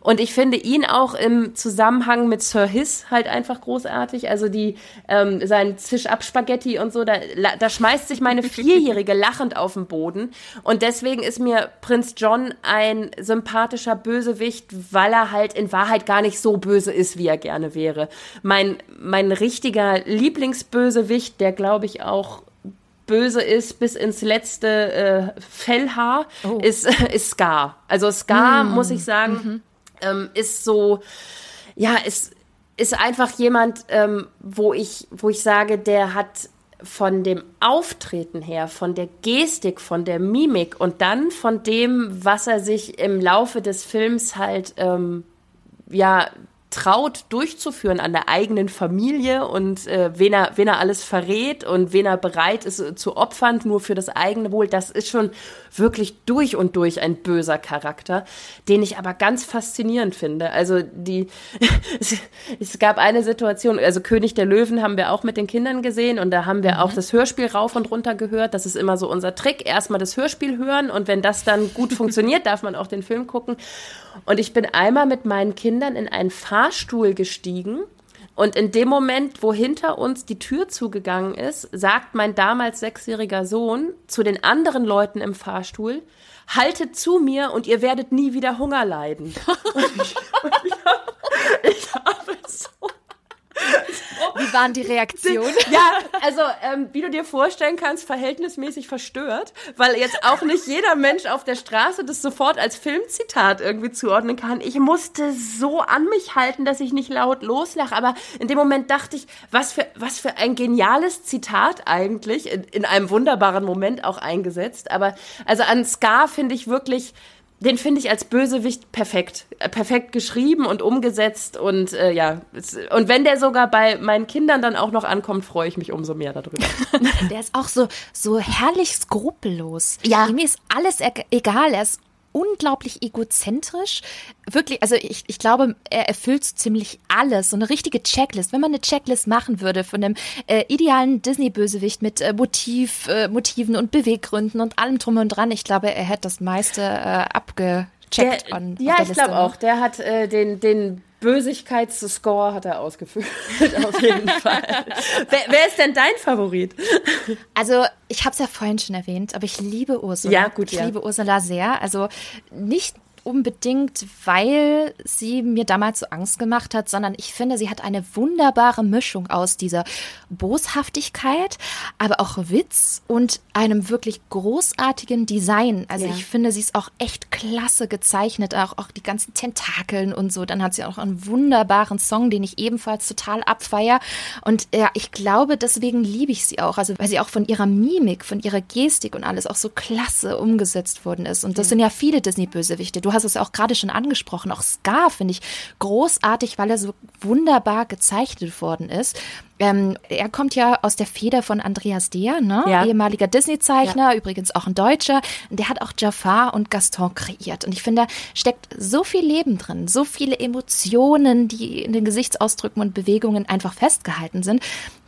Und ich finde ihn auch im Zusammenhang mit Sir Hiss halt einfach großartig. Also die, ähm, sein Zisch-Ab-Spaghetti und so, da, da schmeißt sich meine Vierjährige lachend auf den Boden. Und deswegen ist mir Prinz John ein sympathischer Bösewicht, weil er halt in Wahrheit gar nicht so böse ist, wie er gerne wäre. Mein, mein richtiger Lieblingsbösewicht, der glaube ich auch böse ist bis ins letzte äh, Fellhaar, oh. ist, ist Scar. Also Scar, mm. muss ich sagen, mhm. ähm, ist so, ja, ist, ist einfach jemand, ähm, wo ich, wo ich sage, der hat von dem Auftreten her, von der Gestik, von der Mimik und dann von dem, was er sich im Laufe des Films halt ähm, ja traut durchzuführen an der eigenen Familie und äh, wen, er, wen er alles verrät und wen er bereit ist äh, zu opfern, nur für das eigene Wohl, das ist schon wirklich durch und durch ein böser Charakter, den ich aber ganz faszinierend finde. Also die, es, gab eine Situation, also König der Löwen haben wir auch mit den Kindern gesehen und da haben wir mhm. auch das Hörspiel rauf und runter gehört. Das ist immer so unser Trick, erstmal das Hörspiel hören und wenn das dann gut funktioniert, darf man auch den Film gucken. Und ich bin einmal mit meinen Kindern in einen Fahrstuhl gestiegen. Und in dem Moment, wo hinter uns die Tür zugegangen ist, sagt mein damals sechsjähriger Sohn zu den anderen Leuten im Fahrstuhl, haltet zu mir und ihr werdet nie wieder Hunger leiden. und ich, und ich, hab, ich habe so wie waren die Reaktionen? Ja, also ähm, wie du dir vorstellen kannst, verhältnismäßig verstört, weil jetzt auch nicht jeder Mensch auf der Straße das sofort als Filmzitat irgendwie zuordnen kann. Ich musste so an mich halten, dass ich nicht laut loslache, aber in dem Moment dachte ich, was für, was für ein geniales Zitat eigentlich, in, in einem wunderbaren Moment auch eingesetzt. Aber also an Scar finde ich wirklich den finde ich als Bösewicht perfekt. Äh, perfekt geschrieben und umgesetzt und äh, ja. Und wenn der sogar bei meinen Kindern dann auch noch ankommt, freue ich mich umso mehr darüber. der ist auch so, so herrlich skrupellos. Ja. Ihm ist alles egal. Er ist unglaublich egozentrisch. Wirklich, also ich, ich glaube, er erfüllt so ziemlich alles. So eine richtige Checklist. Wenn man eine Checklist machen würde von einem äh, idealen Disney-Bösewicht mit äh, Motiv, äh, Motiven und Beweggründen und allem drum und dran, ich glaube, er hätte das meiste äh, abgecheckt. Der, on, ja, ich glaube auch. Der hat äh, den, den Bösigkeitsscore hat er ausgeführt, auf jeden Fall. wer, wer, ist denn dein Favorit? Also, ich habe es ja vorhin schon erwähnt, aber ich liebe Ursula. Ja, gut, Ich ja. liebe Ursula sehr. Also, nicht unbedingt, weil sie mir damals so Angst gemacht hat, sondern ich finde, sie hat eine wunderbare Mischung aus dieser Boshaftigkeit, aber auch Witz und einem wirklich großartigen Design. Also ja. ich finde, sie ist auch echt klasse gezeichnet, auch, auch die ganzen Tentakeln und so. Dann hat sie auch einen wunderbaren Song, den ich ebenfalls total abfeier. Und ja, ich glaube, deswegen liebe ich sie auch. Also weil sie auch von ihrer Mimik, von ihrer Gestik und alles auch so klasse umgesetzt worden ist. Und das ja. sind ja viele Disney-Bösewichte. Du hast es auch gerade schon angesprochen. Auch Scar finde ich großartig, weil er so wunderbar gezeichnet worden ist. Ähm, er kommt ja aus der Feder von Andreas Deer, ne? Ja. ehemaliger Disney-Zeichner, ja. übrigens auch ein Deutscher. Der hat auch Jafar und Gaston kreiert. Und ich finde, da steckt so viel Leben drin, so viele Emotionen, die in den Gesichtsausdrücken und Bewegungen einfach festgehalten sind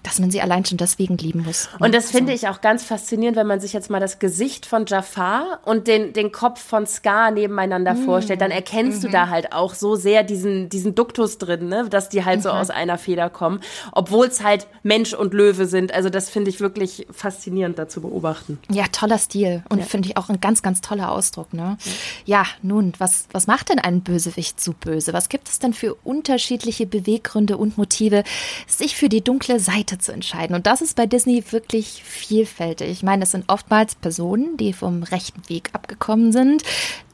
dass man sie allein schon deswegen lieben muss. Und das finde ich auch ganz faszinierend, wenn man sich jetzt mal das Gesicht von Jafar und den, den Kopf von Scar nebeneinander mhm. vorstellt, dann erkennst mhm. du da halt auch so sehr diesen, diesen Duktus drin, ne? dass die halt mhm. so aus einer Feder kommen. Obwohl kurz halt Mensch und Löwe sind. Also das finde ich wirklich faszinierend da zu beobachten. Ja, toller Stil und ja. finde ich auch ein ganz, ganz toller Ausdruck. Ne? Ja. ja, nun, was, was macht denn einen Bösewicht zu böse? Was gibt es denn für unterschiedliche Beweggründe und Motive, sich für die dunkle Seite zu entscheiden? Und das ist bei Disney wirklich vielfältig. Ich meine, es sind oftmals Personen, die vom rechten Weg abgekommen sind,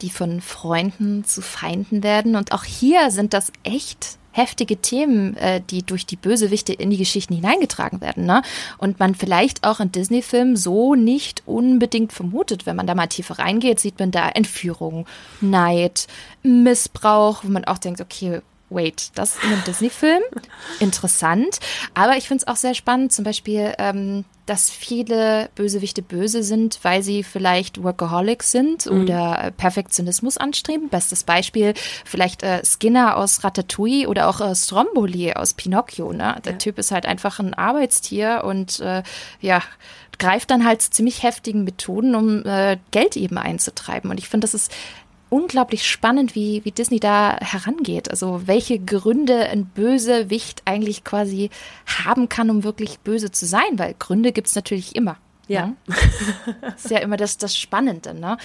die von Freunden zu Feinden werden. Und auch hier sind das echt heftige Themen, äh, die durch die Bösewichte in die Geschichten hineingetragen werden. Ne? Und man vielleicht auch in Disney-Filmen so nicht unbedingt vermutet. Wenn man da mal tiefer reingeht, sieht man da Entführung, Neid, Missbrauch, wo man auch denkt, okay, wait, das in einem Disney-Film? Interessant. Aber ich finde es auch sehr spannend, zum Beispiel, ähm, dass viele Bösewichte böse sind, weil sie vielleicht Workaholics sind mhm. oder Perfektionismus anstreben. Bestes Beispiel vielleicht äh, Skinner aus Ratatouille oder auch äh, Stromboli aus Pinocchio. Ne? Der ja. Typ ist halt einfach ein Arbeitstier und äh, ja, greift dann halt ziemlich heftigen Methoden, um äh, Geld eben einzutreiben. Und ich finde, das ist unglaublich spannend, wie, wie Disney da herangeht. Also welche Gründe ein Bösewicht eigentlich quasi haben kann, um wirklich böse zu sein, weil Gründe gibt es natürlich immer. Ja. Ne? ist ja immer das, das Spannende, ne?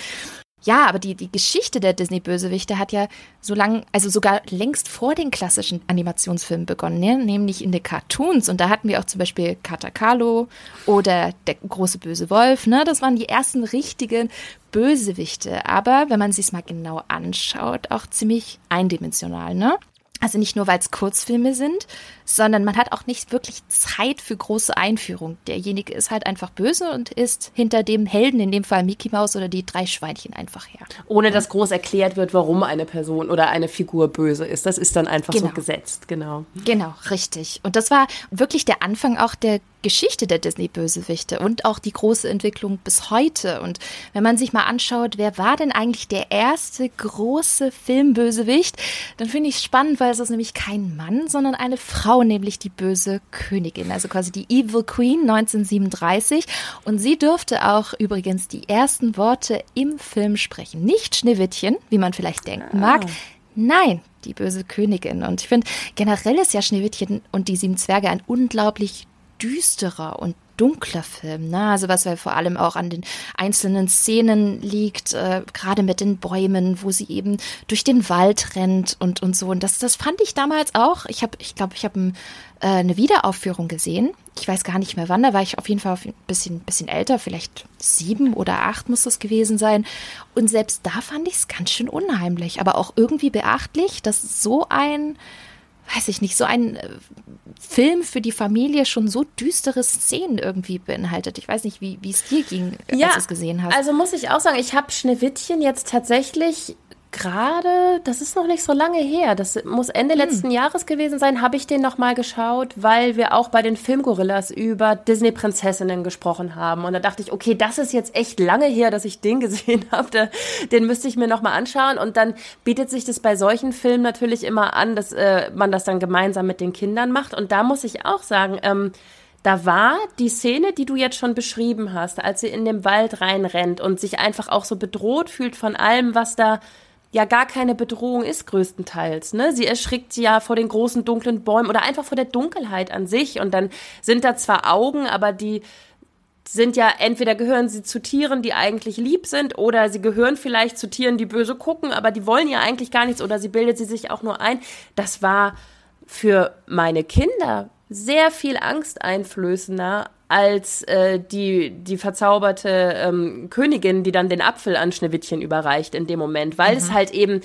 Ja, aber die, die Geschichte der Disney-Bösewichte hat ja so lang, also sogar längst vor den klassischen Animationsfilmen begonnen, ne? nämlich in den Cartoons. Und da hatten wir auch zum Beispiel Katakalo oder der große böse Wolf. Ne? Das waren die ersten richtigen Bösewichte. Aber wenn man sich mal genau anschaut, auch ziemlich eindimensional. Ne? Also nicht nur, weil es Kurzfilme sind, sondern man hat auch nicht wirklich Zeit für große Einführung. Derjenige ist halt einfach böse und ist hinter dem Helden, in dem Fall Mickey Mouse oder die drei Schweinchen einfach her. Ohne dass groß erklärt wird, warum eine Person oder eine Figur böse ist. Das ist dann einfach genau. so gesetzt, genau. Genau, richtig. Und das war wirklich der Anfang auch der Geschichte der Disney-Bösewichte und auch die große Entwicklung bis heute. Und wenn man sich mal anschaut, wer war denn eigentlich der erste große Filmbösewicht, dann finde ich es spannend, weil es ist nämlich kein Mann, sondern eine Frau, nämlich die böse Königin, also quasi die Evil Queen 1937. Und sie durfte auch übrigens die ersten Worte im Film sprechen. Nicht Schneewittchen, wie man vielleicht denken mag. Ah. Nein, die böse Königin. Und ich finde, generell ist ja Schneewittchen und die sieben Zwerge ein unglaublich düsterer und dunkler Film. Ne? Also was ja vor allem auch an den einzelnen Szenen liegt, äh, gerade mit den Bäumen, wo sie eben durch den Wald rennt und, und so. Und das, das fand ich damals auch. Ich habe, ich glaube, ich habe ein, äh, eine Wiederaufführung gesehen. Ich weiß gar nicht mehr wann, da war ich auf jeden Fall ein bisschen, bisschen älter, vielleicht sieben oder acht muss das gewesen sein. Und selbst da fand ich es ganz schön unheimlich, aber auch irgendwie beachtlich, dass so ein weiß ich nicht, so ein äh, Film für die Familie schon so düstere Szenen irgendwie beinhaltet. Ich weiß nicht, wie es dir ging, ja, als du es gesehen hast. Also muss ich auch sagen, ich habe Schneewittchen jetzt tatsächlich gerade, das ist noch nicht so lange her, das muss Ende hm. letzten Jahres gewesen sein, habe ich den nochmal geschaut, weil wir auch bei den Filmgorillas über Disney-Prinzessinnen gesprochen haben. Und da dachte ich, okay, das ist jetzt echt lange her, dass ich den gesehen habe. Den müsste ich mir nochmal anschauen. Und dann bietet sich das bei solchen Filmen natürlich immer an, dass äh, man das dann gemeinsam mit den Kindern macht. Und da muss ich auch sagen, ähm, da war die Szene, die du jetzt schon beschrieben hast, als sie in den Wald reinrennt und sich einfach auch so bedroht fühlt von allem, was da ja gar keine Bedrohung ist größtenteils. Ne? Sie erschrickt ja vor den großen dunklen Bäumen oder einfach vor der Dunkelheit an sich. Und dann sind da zwar Augen, aber die sind ja entweder gehören sie zu Tieren, die eigentlich lieb sind, oder sie gehören vielleicht zu Tieren, die böse gucken, aber die wollen ja eigentlich gar nichts, oder sie bildet sie sich auch nur ein. Das war für meine Kinder sehr viel angsteinflößender als äh, die, die verzauberte ähm, Königin, die dann den Apfel an Schneewittchen überreicht in dem Moment, weil mhm. es halt eben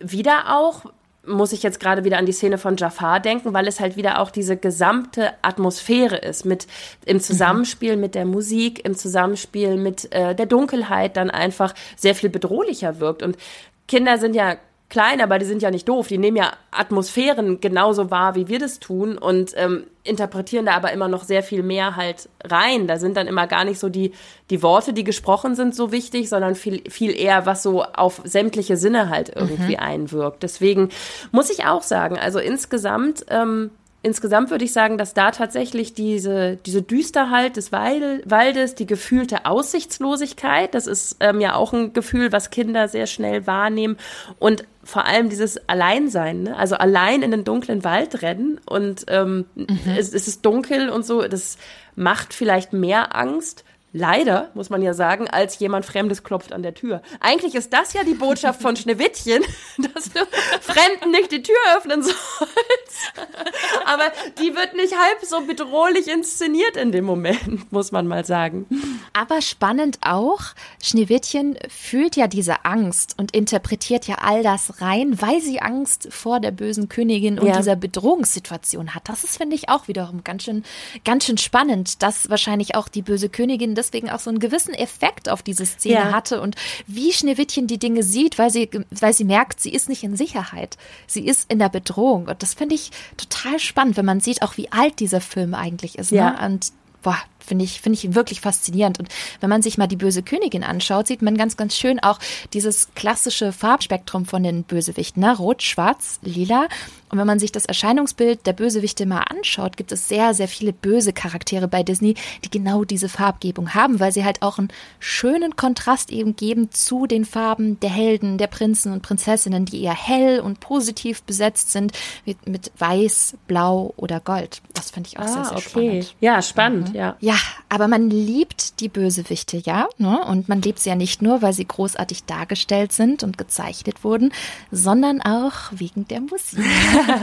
wieder auch muss ich jetzt gerade wieder an die Szene von Jafar denken, weil es halt wieder auch diese gesamte Atmosphäre ist, mit im Zusammenspiel mhm. mit der Musik, im Zusammenspiel mit äh, der Dunkelheit dann einfach sehr viel bedrohlicher wirkt. Und Kinder sind ja klein, aber die sind ja nicht doof. Die nehmen ja Atmosphären genauso wahr, wie wir das tun und ähm, interpretieren da aber immer noch sehr viel mehr halt rein. Da sind dann immer gar nicht so die, die Worte, die gesprochen sind, so wichtig, sondern viel, viel eher, was so auf sämtliche Sinne halt irgendwie mhm. einwirkt. Deswegen muss ich auch sagen, also insgesamt ähm, insgesamt würde ich sagen, dass da tatsächlich diese, diese Düsterheit des Waldes, die gefühlte Aussichtslosigkeit, das ist ähm, ja auch ein Gefühl, was Kinder sehr schnell wahrnehmen und vor allem dieses Alleinsein, ne? also allein in den dunklen Wald rennen und ähm, mhm. es, es ist dunkel und so, das macht vielleicht mehr Angst Leider, muss man ja sagen, als jemand Fremdes klopft an der Tür. Eigentlich ist das ja die Botschaft von Schneewittchen, dass du Fremden nicht die Tür öffnen sollst. Aber die wird nicht halb so bedrohlich inszeniert in dem Moment, muss man mal sagen. Aber spannend auch, Schneewittchen fühlt ja diese Angst und interpretiert ja all das rein, weil sie Angst vor der bösen Königin und ja. dieser Bedrohungssituation hat. Das ist, finde ich, auch wiederum ganz schön, ganz schön spannend, dass wahrscheinlich auch die böse Königin deswegen auch so einen gewissen Effekt auf diese Szene ja. hatte und wie Schneewittchen die Dinge sieht, weil sie, weil sie merkt, sie ist nicht in Sicherheit. Sie ist in der Bedrohung. Und das finde ich total spannend, wenn man sieht, auch wie alt dieser Film eigentlich ist. Ne? Ja. Ne? Und boah, finde ich, finde ich wirklich faszinierend. Und wenn man sich mal die böse Königin anschaut, sieht man ganz, ganz schön auch dieses klassische Farbspektrum von den Bösewichten, ne? Rot, Schwarz, Lila. Und wenn man sich das Erscheinungsbild der Bösewichte mal anschaut, gibt es sehr, sehr viele böse Charaktere bei Disney, die genau diese Farbgebung haben, weil sie halt auch einen schönen Kontrast eben geben zu den Farben der Helden, der Prinzen und Prinzessinnen, die eher hell und positiv besetzt sind, mit, mit Weiß, Blau oder Gold. Das finde ich auch ah, sehr, sehr okay. spannend. Ja, spannend, mhm. ja. Ja, aber man liebt die Bösewichte, ja. Ne? Und man liebt sie ja nicht nur, weil sie großartig dargestellt sind und gezeichnet wurden, sondern auch wegen der Musik.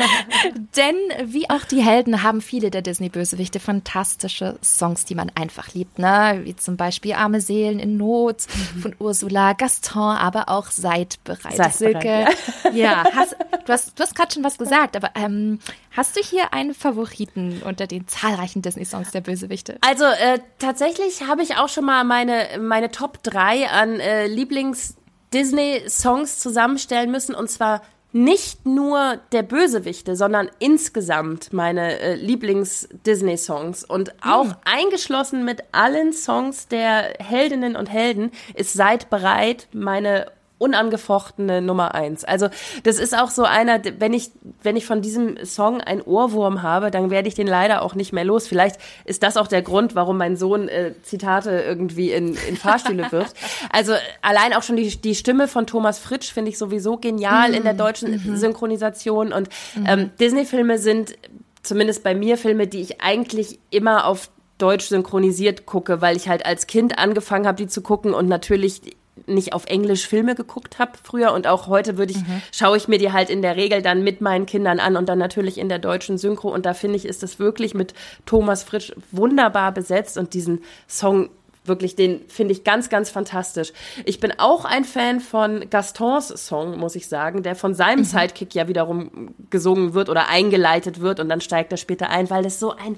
Denn wie auch die Helden haben viele der Disney-Bösewichte fantastische Songs, die man einfach liebt. Ne? Wie zum Beispiel Arme Seelen in Not von Ursula, Gaston, aber auch Seid bereit. Seid Silke. Ja, ja hast, du hast, du hast gerade schon was gesagt, aber ähm, hast du hier einen Favoriten unter den zahlreichen Disney-Songs der Bösewichte? Also äh, tatsächlich habe ich auch schon mal meine, meine Top 3 an äh, Lieblings-Disney-Songs zusammenstellen müssen und zwar nicht nur der Bösewichte, sondern insgesamt meine äh, Lieblings-Disney-Songs und auch mhm. eingeschlossen mit allen Songs der Heldinnen und Helden ist Seid bereit meine unangefochtene Nummer eins. Also das ist auch so einer, wenn ich, wenn ich von diesem Song ein Ohrwurm habe, dann werde ich den leider auch nicht mehr los. Vielleicht ist das auch der Grund, warum mein Sohn äh, Zitate irgendwie in, in Fahrstühle wirft. Also allein auch schon die, die Stimme von Thomas Fritsch finde ich sowieso genial mhm. in der mhm. deutschen mhm. Synchronisation. Und mhm. ähm, Disney-Filme sind zumindest bei mir Filme, die ich eigentlich immer auf Deutsch synchronisiert gucke, weil ich halt als Kind angefangen habe, die zu gucken und natürlich nicht auf Englisch Filme geguckt habe früher und auch heute würde ich mhm. schaue ich mir die halt in der Regel dann mit meinen Kindern an und dann natürlich in der deutschen Synchro und da finde ich ist das wirklich mit Thomas Fritsch wunderbar besetzt und diesen Song wirklich den finde ich ganz ganz fantastisch. Ich bin auch ein Fan von Gastons Song, muss ich sagen, der von seinem mhm. Sidekick ja wiederum gesungen wird oder eingeleitet wird und dann steigt er später ein, weil das so ein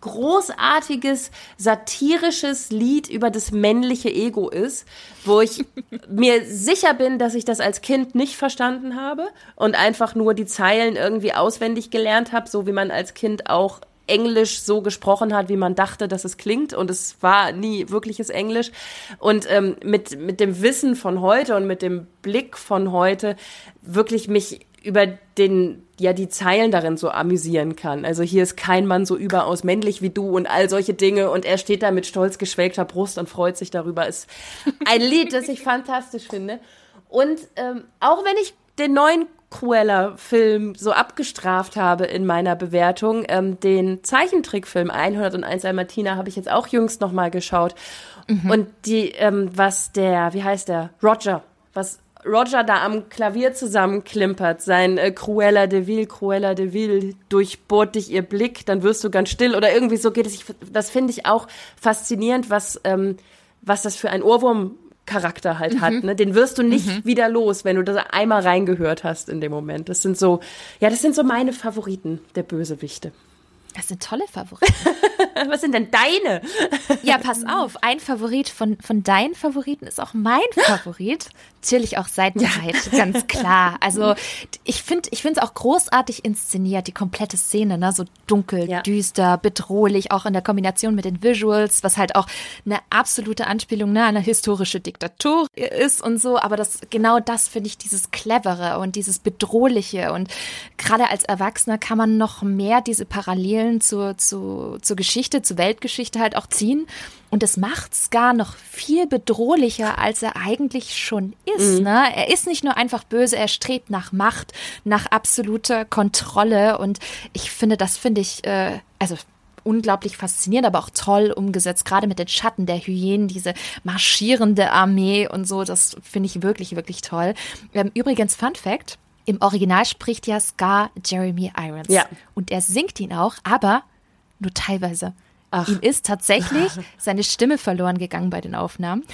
großartiges, satirisches Lied über das männliche Ego ist, wo ich mir sicher bin, dass ich das als Kind nicht verstanden habe und einfach nur die Zeilen irgendwie auswendig gelernt habe, so wie man als Kind auch Englisch so gesprochen hat, wie man dachte, dass es klingt. Und es war nie wirkliches Englisch. Und ähm, mit, mit dem Wissen von heute und mit dem Blick von heute wirklich mich über den, ja, die Zeilen darin so amüsieren kann. Also hier ist kein Mann so überaus männlich wie du und all solche Dinge und er steht da mit stolz geschwelgter Brust und freut sich darüber. Ist ein Lied, das ich fantastisch finde. Und ähm, auch wenn ich den neuen Cruella-Film so abgestraft habe in meiner Bewertung, ähm, den Zeichentrickfilm 101 Martina habe ich jetzt auch jüngst nochmal geschaut. Mhm. Und die, ähm, was der, wie heißt der? Roger, was Roger da am Klavier zusammenklimpert, sein äh, Cruella de Vil, Cruella de Vil, durchbohrt dich ihr Blick, dann wirst du ganz still oder irgendwie so geht es. Ich, das finde ich auch faszinierend, was, ähm, was das für ein Ohrwurm-Charakter halt mhm. hat. Ne? Den wirst du nicht mhm. wieder los, wenn du da einmal reingehört hast in dem Moment. Das sind so, ja, das sind so meine Favoriten der Bösewichte. Das sind tolle Favoriten. Was sind denn deine? Ja, pass auf. Ein Favorit von, von deinen Favoriten ist auch mein Favorit. Natürlich auch Seitenzeit, ja. ganz klar. Also ich finde ich finde es auch großartig inszeniert, die komplette Szene, ne? so dunkel, ja. düster, bedrohlich, auch in der Kombination mit den Visuals, was halt auch eine absolute Anspielung ne, an eine historische Diktatur ist und so. Aber das genau das finde ich dieses Clevere und dieses Bedrohliche. Und gerade als Erwachsener kann man noch mehr diese Parallelen zur, zur, zur Geschichte, zur Weltgeschichte halt auch ziehen. Und es macht's gar noch viel bedrohlicher, als er eigentlich schon ist. Mhm. Ne? Er ist nicht nur einfach böse, er strebt nach Macht, nach absoluter Kontrolle. Und ich finde, das finde ich, äh, also unglaublich faszinierend, aber auch toll umgesetzt, gerade mit den Schatten der Hyänen, diese marschierende Armee und so. Das finde ich wirklich, wirklich toll. Ähm, übrigens, Fun Fact. Im Original spricht ja Scar Jeremy Irons. Ja. Und er singt ihn auch, aber nur teilweise. Ach. Ihm ist tatsächlich seine Stimme verloren gegangen bei den Aufnahmen.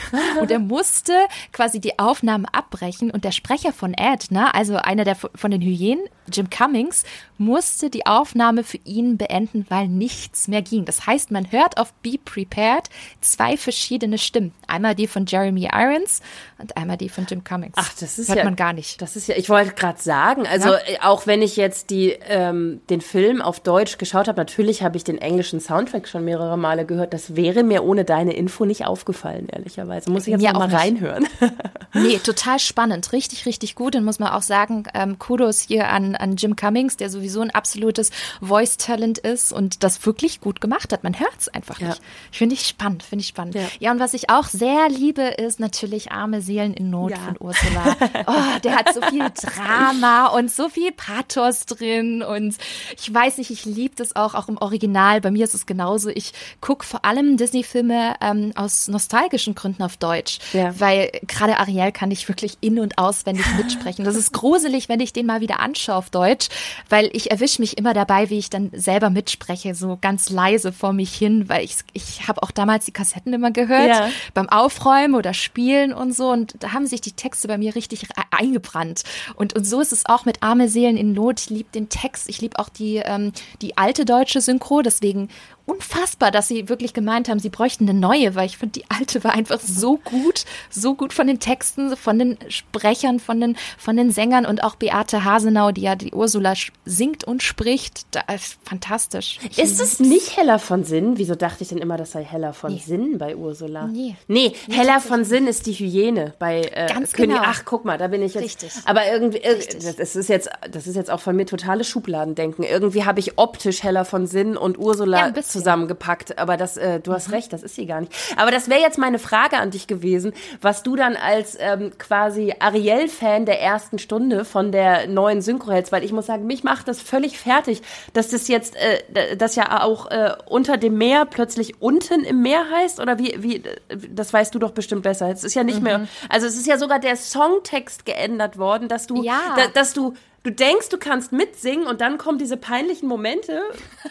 Und er musste quasi die Aufnahmen abbrechen. Und der Sprecher von Ed, ne, also einer der von den Hyänen, Jim Cummings, musste die Aufnahme für ihn beenden, weil nichts mehr ging. Das heißt, man hört auf Be Prepared zwei verschiedene Stimmen. Einmal die von Jeremy Irons und einmal die von Jim Cummings. Ach, das ist hört ja, man gar nicht. Das ist ja, ich wollte gerade sagen, also ja. Äh, auch wenn ich jetzt die, ähm, den Film auf Deutsch geschaut habe, natürlich habe ich den englischen Soundtrack schon mehrere Male gehört. Das wäre mir ohne deine Info nicht aufgefallen, ehrlicherweise. Muss ich jetzt mal reinhören. nee, total spannend. Richtig, richtig gut. Und muss man auch sagen, ähm, Kudos hier an, an Jim Cummings, der sowieso ein absolutes Voice-Talent ist und das wirklich gut gemacht hat. Man hört es einfach ja. nicht. Finde ich spannend, finde ich spannend. Ja. ja. und was ich auch sehr liebe, ist natürlich Arme Seelen in Not ja. von Ursula. Oh, der hat so viel Drama und so viel Pathos drin und ich weiß nicht, ich liebe das auch, auch im Original. Bei mir ist es genauso. Ich gucke vor allem Disney-Filme ähm, aus nostalgischen Gründen auf Deutsch, ja. weil gerade Ariel kann ich wirklich in- und auswendig mitsprechen. Das ist gruselig, wenn ich den mal wieder anschaue auf Deutsch, weil ich erwische mich immer dabei, wie ich dann selber mitspreche, so ganz leise vor mich hin, weil ich, ich habe auch damals die Kassetten immer gehört, ja. beim Aufräumen oder Spielen und so und da haben sich die Texte bei mir richtig eingebrannt. Und, und so ist es auch mit Arme Seelen in Not. Ich liebe den Text, ich liebe auch die, ähm, die alte deutsche Synchro, deswegen unfassbar, dass sie wirklich gemeint haben, sie bräuchten eine neue, weil ich finde, die alte war einfach so gut, so gut von den Texten, von den Sprechern, von den, von den Sängern und auch Beate Hasenau, die ja die Ursula singt und spricht. Da ist fantastisch. ist es nicht Heller von Sinn? Wieso dachte ich denn immer, das sei Heller von nee. Sinn bei Ursula? Nee. Nee, nee Heller von Sinn ist die Hyäne bei äh, Ganz König. Genau. Ach, guck mal, da bin ich jetzt. Richtig. Aber irgendwie, äh, das ist jetzt, das ist jetzt auch von mir totale Schubladendenken. Irgendwie habe ich optisch Heller von Sinn und Ursula ja, zusammengepackt. Aber das, äh, du hast mhm. recht, das ist sie gar nicht. Aber das wäre jetzt meine Frage an dich gewesen, was du dann als ähm, quasi Ariel-Fan der ersten Stunde von der neuen Synchro hältst, weil ich muss sagen, mich macht das völlig fertig, dass das jetzt, äh, das ja auch äh, unter dem Meer plötzlich unten im Meer heißt oder wie, wie, das weißt du doch bestimmt besser. Es ist ja nicht mhm. mehr, also es ist ja sogar der Songtext geändert worden, dass du, ja. da, dass du du denkst, du kannst mitsingen und dann kommen diese peinlichen Momente,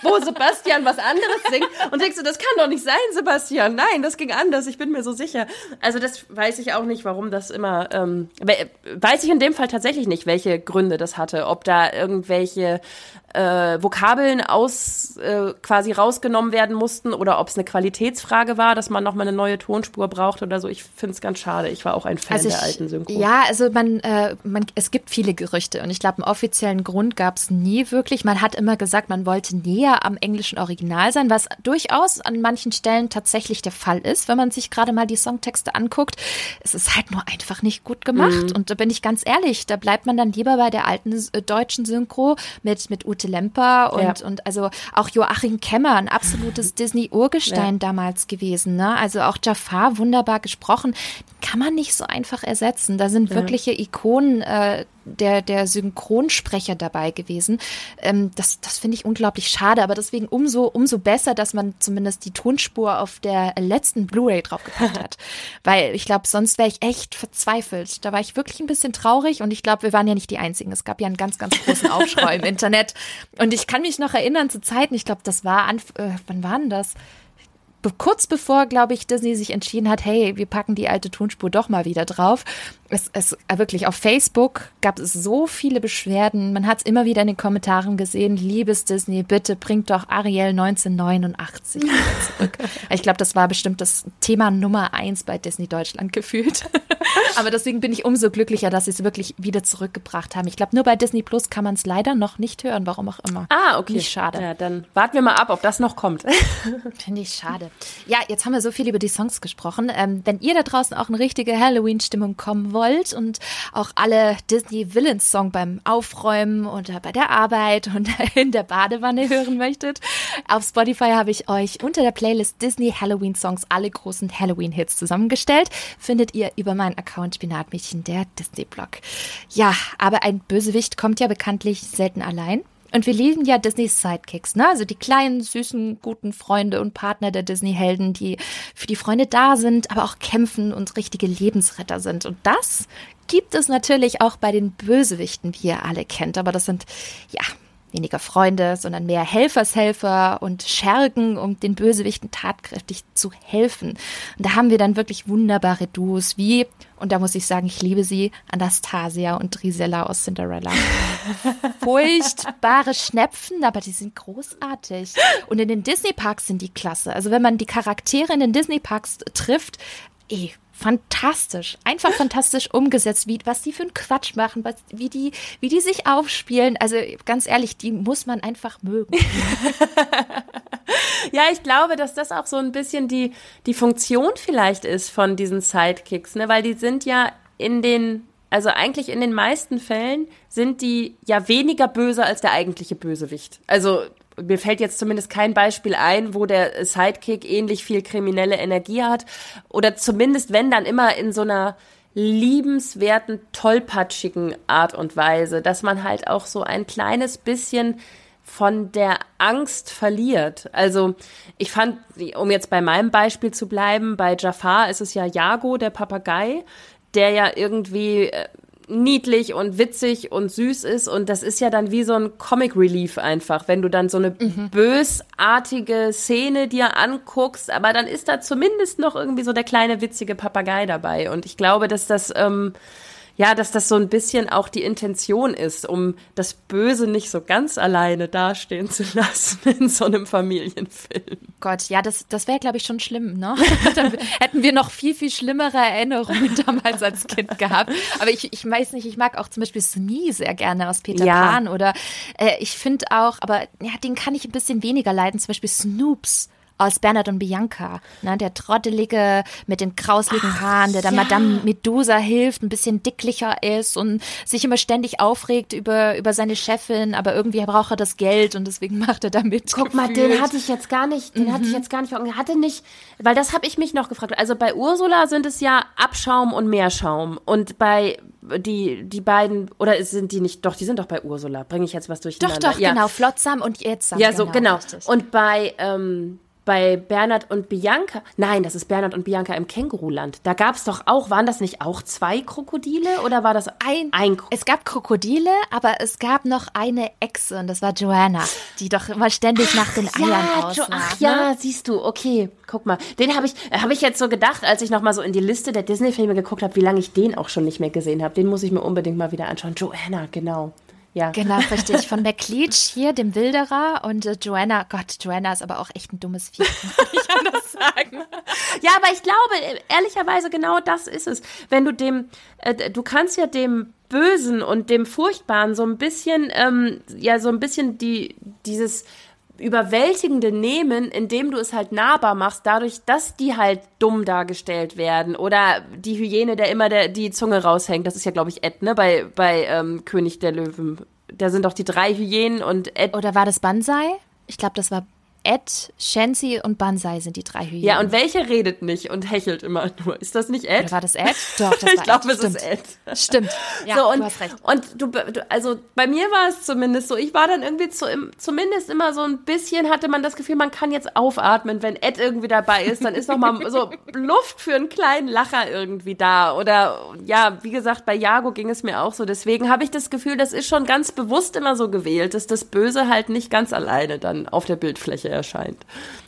wo Sebastian was anderes singt und denkst du, das kann doch nicht sein, Sebastian. Nein, das ging anders, ich bin mir so sicher. Also das weiß ich auch nicht, warum das immer, ähm, weiß ich in dem Fall tatsächlich nicht, welche Gründe das hatte. Ob da irgendwelche äh, Vokabeln aus äh, quasi rausgenommen werden mussten oder ob es eine Qualitätsfrage war, dass man nochmal eine neue Tonspur braucht oder so. Ich finde es ganz schade. Ich war auch ein Fan also ich, der alten Synchro. Ja, also man, äh, man, es gibt viele Gerüchte und ich glaube, einen offiziellen Grund gab es nie wirklich. Man hat immer gesagt, man wollte näher am englischen Original sein, was durchaus an manchen Stellen tatsächlich der Fall ist, wenn man sich gerade mal die Songtexte anguckt. Es ist halt nur einfach nicht gut gemacht. Mhm. Und da bin ich ganz ehrlich, da bleibt man dann lieber bei der alten äh, deutschen Synchro mit, mit Ute Lemper und, ja. und also auch Joachim Kemmer, ein absolutes Disney-Urgestein ja. damals gewesen. Ne? Also auch Jafar wunderbar gesprochen. Kann man nicht so einfach ersetzen. Da sind wirkliche Ikonen äh, der, der Synchronsprecher dabei gewesen. Ähm, das das finde ich unglaublich schade, aber deswegen umso, umso besser, dass man zumindest die Tonspur auf der letzten Blu-ray draufgepackt hat. Weil ich glaube, sonst wäre ich echt verzweifelt. Da war ich wirklich ein bisschen traurig und ich glaube, wir waren ja nicht die Einzigen. Es gab ja einen ganz, ganz großen Aufschrei im Internet. Und ich kann mich noch erinnern zu Zeiten, ich glaube, das war, an, äh, wann war denn das? kurz bevor, glaube ich, Disney sich entschieden hat, hey, wir packen die alte Tonspur doch mal wieder drauf, es, es äh, wirklich auf Facebook gab es so viele Beschwerden. Man hat es immer wieder in den Kommentaren gesehen. Liebes Disney, bitte bringt doch Ariel 1989 zurück. ich glaube, das war bestimmt das Thema Nummer eins bei Disney Deutschland gefühlt. Aber deswegen bin ich umso glücklicher, dass sie es wirklich wieder zurückgebracht haben. Ich glaube, nur bei Disney Plus kann man es leider noch nicht hören, warum auch immer. Ah, okay. Nicht schade. Ja, dann warten wir mal ab, ob das noch kommt. Finde ich schade. Ja, jetzt haben wir so viel über die Songs gesprochen. Ähm, wenn ihr da draußen auch eine richtige Halloween-Stimmung kommen wollt und auch alle Disney Villains Song beim Aufräumen oder bei der Arbeit und in der Badewanne hören möchtet, auf Spotify habe ich euch unter der Playlist Disney Halloween Songs alle großen Halloween Hits zusammengestellt. Findet ihr über meinen Account Spinatmädchen der Disney Blog. Ja, aber ein Bösewicht kommt ja bekanntlich selten allein. Und wir lieben ja Disneys Sidekicks, ne? Also die kleinen, süßen, guten Freunde und Partner der Disney-Helden, die für die Freunde da sind, aber auch kämpfen und richtige Lebensretter sind. Und das gibt es natürlich auch bei den Bösewichten, wie ihr alle kennt. Aber das sind, ja, weniger Freunde, sondern mehr Helfershelfer und Schergen, um den Bösewichten tatkräftig zu helfen. Und da haben wir dann wirklich wunderbare Duos wie, und da muss ich sagen, ich liebe sie, Anastasia und Drisella aus Cinderella. Furchtbare Schnepfen, aber die sind großartig. Und in den Disney-Parks sind die klasse. Also wenn man die Charaktere in den Disney-Parks trifft, eh, fantastisch, einfach fantastisch umgesetzt, wie, was die für einen Quatsch machen, was, wie, die, wie die sich aufspielen. Also ganz ehrlich, die muss man einfach mögen. ja, ich glaube, dass das auch so ein bisschen die, die Funktion vielleicht ist von diesen Sidekicks, ne? weil die sind ja in den, also eigentlich in den meisten Fällen sind die ja weniger böse als der eigentliche Bösewicht. Also mir fällt jetzt zumindest kein Beispiel ein, wo der Sidekick ähnlich viel kriminelle Energie hat. Oder zumindest, wenn dann immer in so einer liebenswerten, tollpatschigen Art und Weise, dass man halt auch so ein kleines bisschen von der Angst verliert. Also ich fand, um jetzt bei meinem Beispiel zu bleiben, bei Jafar ist es ja Jago, der Papagei, der ja irgendwie äh, niedlich und witzig und süß ist. Und das ist ja dann wie so ein Comic Relief einfach, wenn du dann so eine mhm. bösartige Szene dir anguckst, aber dann ist da zumindest noch irgendwie so der kleine witzige Papagei dabei. Und ich glaube, dass das ähm, ja, dass das so ein bisschen auch die Intention ist, um das Böse nicht so ganz alleine dastehen zu lassen in so einem Familienfilm. Gott, ja, das, das wäre, glaube ich, schon schlimm, ne? Dann hätten wir noch viel, viel schlimmere Erinnerungen damals als Kind gehabt. Aber ich, ich weiß nicht, ich mag auch zum Beispiel Smee sehr gerne aus Peter ja. Pan oder äh, ich finde auch, aber ja, den kann ich ein bisschen weniger leiden, zum Beispiel Snoops aus Bernhard und Bianca. Ne? Der Trottelige mit den krausligen Haaren, der da ja. Madame Medusa hilft, ein bisschen dicklicher ist und sich immer ständig aufregt über, über seine Chefin, aber irgendwie braucht er das Geld und deswegen macht er damit. Guck gefühlt. mal, den hatte ich jetzt gar nicht, den mhm. hatte ich mhm. jetzt gar nicht vor Hatte nicht, weil das habe ich mich noch gefragt. Also bei Ursula sind es ja Abschaum und Meerschaum und bei die, die beiden, oder sind die nicht, doch, die sind doch bei Ursula. Bringe ich jetzt was durcheinander? Doch, doch, ja. genau. Flotsam und jetzt. Ja, so, genau. genau. Und bei, ähm, bei Bernhard und Bianca. Nein, das ist Bernhard und Bianca im Känguruland. Da gab es doch auch, waren das nicht auch zwei Krokodile oder war das ein, ein Krokodil? Es gab Krokodile, aber es gab noch eine Echse und das war Joanna, die doch immer ständig nach den Eiern ja, aussah. Ach ne? ja, siehst du, okay, guck mal. Den habe ich, hab ich jetzt so gedacht, als ich nochmal so in die Liste der Disney-Filme geguckt habe, wie lange ich den auch schon nicht mehr gesehen habe. Den muss ich mir unbedingt mal wieder anschauen. Joanna, genau. Ja. Genau, richtig. Von McLeach hier, dem Wilderer und äh, Joanna. Gott, Joanna ist aber auch echt ein dummes Vieh, kann ich anders sagen. Ja, aber ich glaube, ehrlicherweise genau das ist es. Wenn du dem, äh, du kannst ja dem Bösen und dem Furchtbaren so ein bisschen, ähm, ja, so ein bisschen die, dieses Überwältigende nehmen, indem du es halt nahbar machst, dadurch, dass die halt dumm dargestellt werden. Oder die Hyäne, der immer der, die Zunge raushängt. Das ist ja, glaube ich, Ed, ne? Bei, bei ähm, König der Löwen. Da sind doch die drei Hyänen und Ed. Oder war das Banzai? Ich glaube, das war Ed, Shensi und Banzai sind die drei Hyänen. Ja, und welche redet nicht und hechelt immer nur? Ist das nicht Ed? Oder war das Ed? Doch, das war Ich glaube, es ist Ed. Stimmt. Ja, so, und, du hast recht. Und du, du, also bei mir war es zumindest so, ich war dann irgendwie zu, zumindest immer so ein bisschen, hatte man das Gefühl, man kann jetzt aufatmen, wenn Ed irgendwie dabei ist, dann ist noch mal so Luft für einen kleinen Lacher irgendwie da. Oder ja, wie gesagt, bei Jago ging es mir auch so. Deswegen habe ich das Gefühl, das ist schon ganz bewusst immer so gewählt, dass das Böse halt nicht ganz alleine dann auf der Bildfläche erscheint.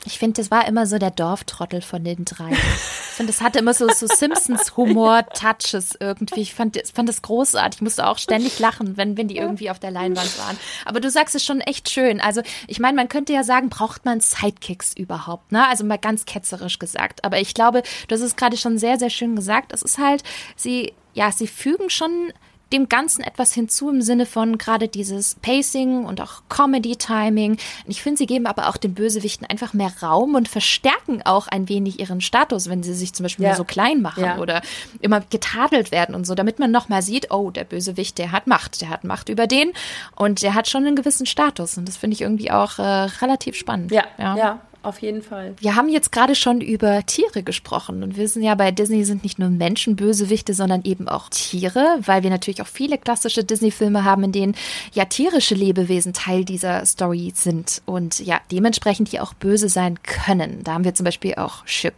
Ich finde, das war immer so der Dorftrottel von den drei. Ich finde, es hatte immer so, so Simpsons-Humor-Touches irgendwie. Ich fand, fand das großartig. Ich musste auch ständig lachen, wenn, wenn die irgendwie auf der Leinwand waren. Aber du sagst es schon echt schön. Also, ich meine, man könnte ja sagen, braucht man Sidekicks überhaupt? Ne? Also mal ganz ketzerisch gesagt. Aber ich glaube, du hast es gerade schon sehr, sehr schön gesagt. Es ist halt, sie, ja, sie fügen schon dem Ganzen etwas hinzu im Sinne von gerade dieses Pacing und auch Comedy-Timing. Ich finde, sie geben aber auch den Bösewichten einfach mehr Raum und verstärken auch ein wenig ihren Status, wenn sie sich zum Beispiel ja. so klein machen ja. oder immer getadelt werden und so, damit man nochmal sieht, oh, der Bösewicht, der hat Macht, der hat Macht über den und der hat schon einen gewissen Status. Und das finde ich irgendwie auch äh, relativ spannend. Ja, ja, ja, auf jeden Fall. Wir haben jetzt gerade schon über Tiere gesprochen und wir wissen ja, bei Disney sind nicht nur Menschen Bösewichte, sondern eben auch Tiere, weil wir natürlich auch viele klassische Disney-Filme haben, in denen ja tierische Lebewesen Teil dieser Story sind und ja dementsprechend die auch böse sein können. Da haben wir zum Beispiel auch Shere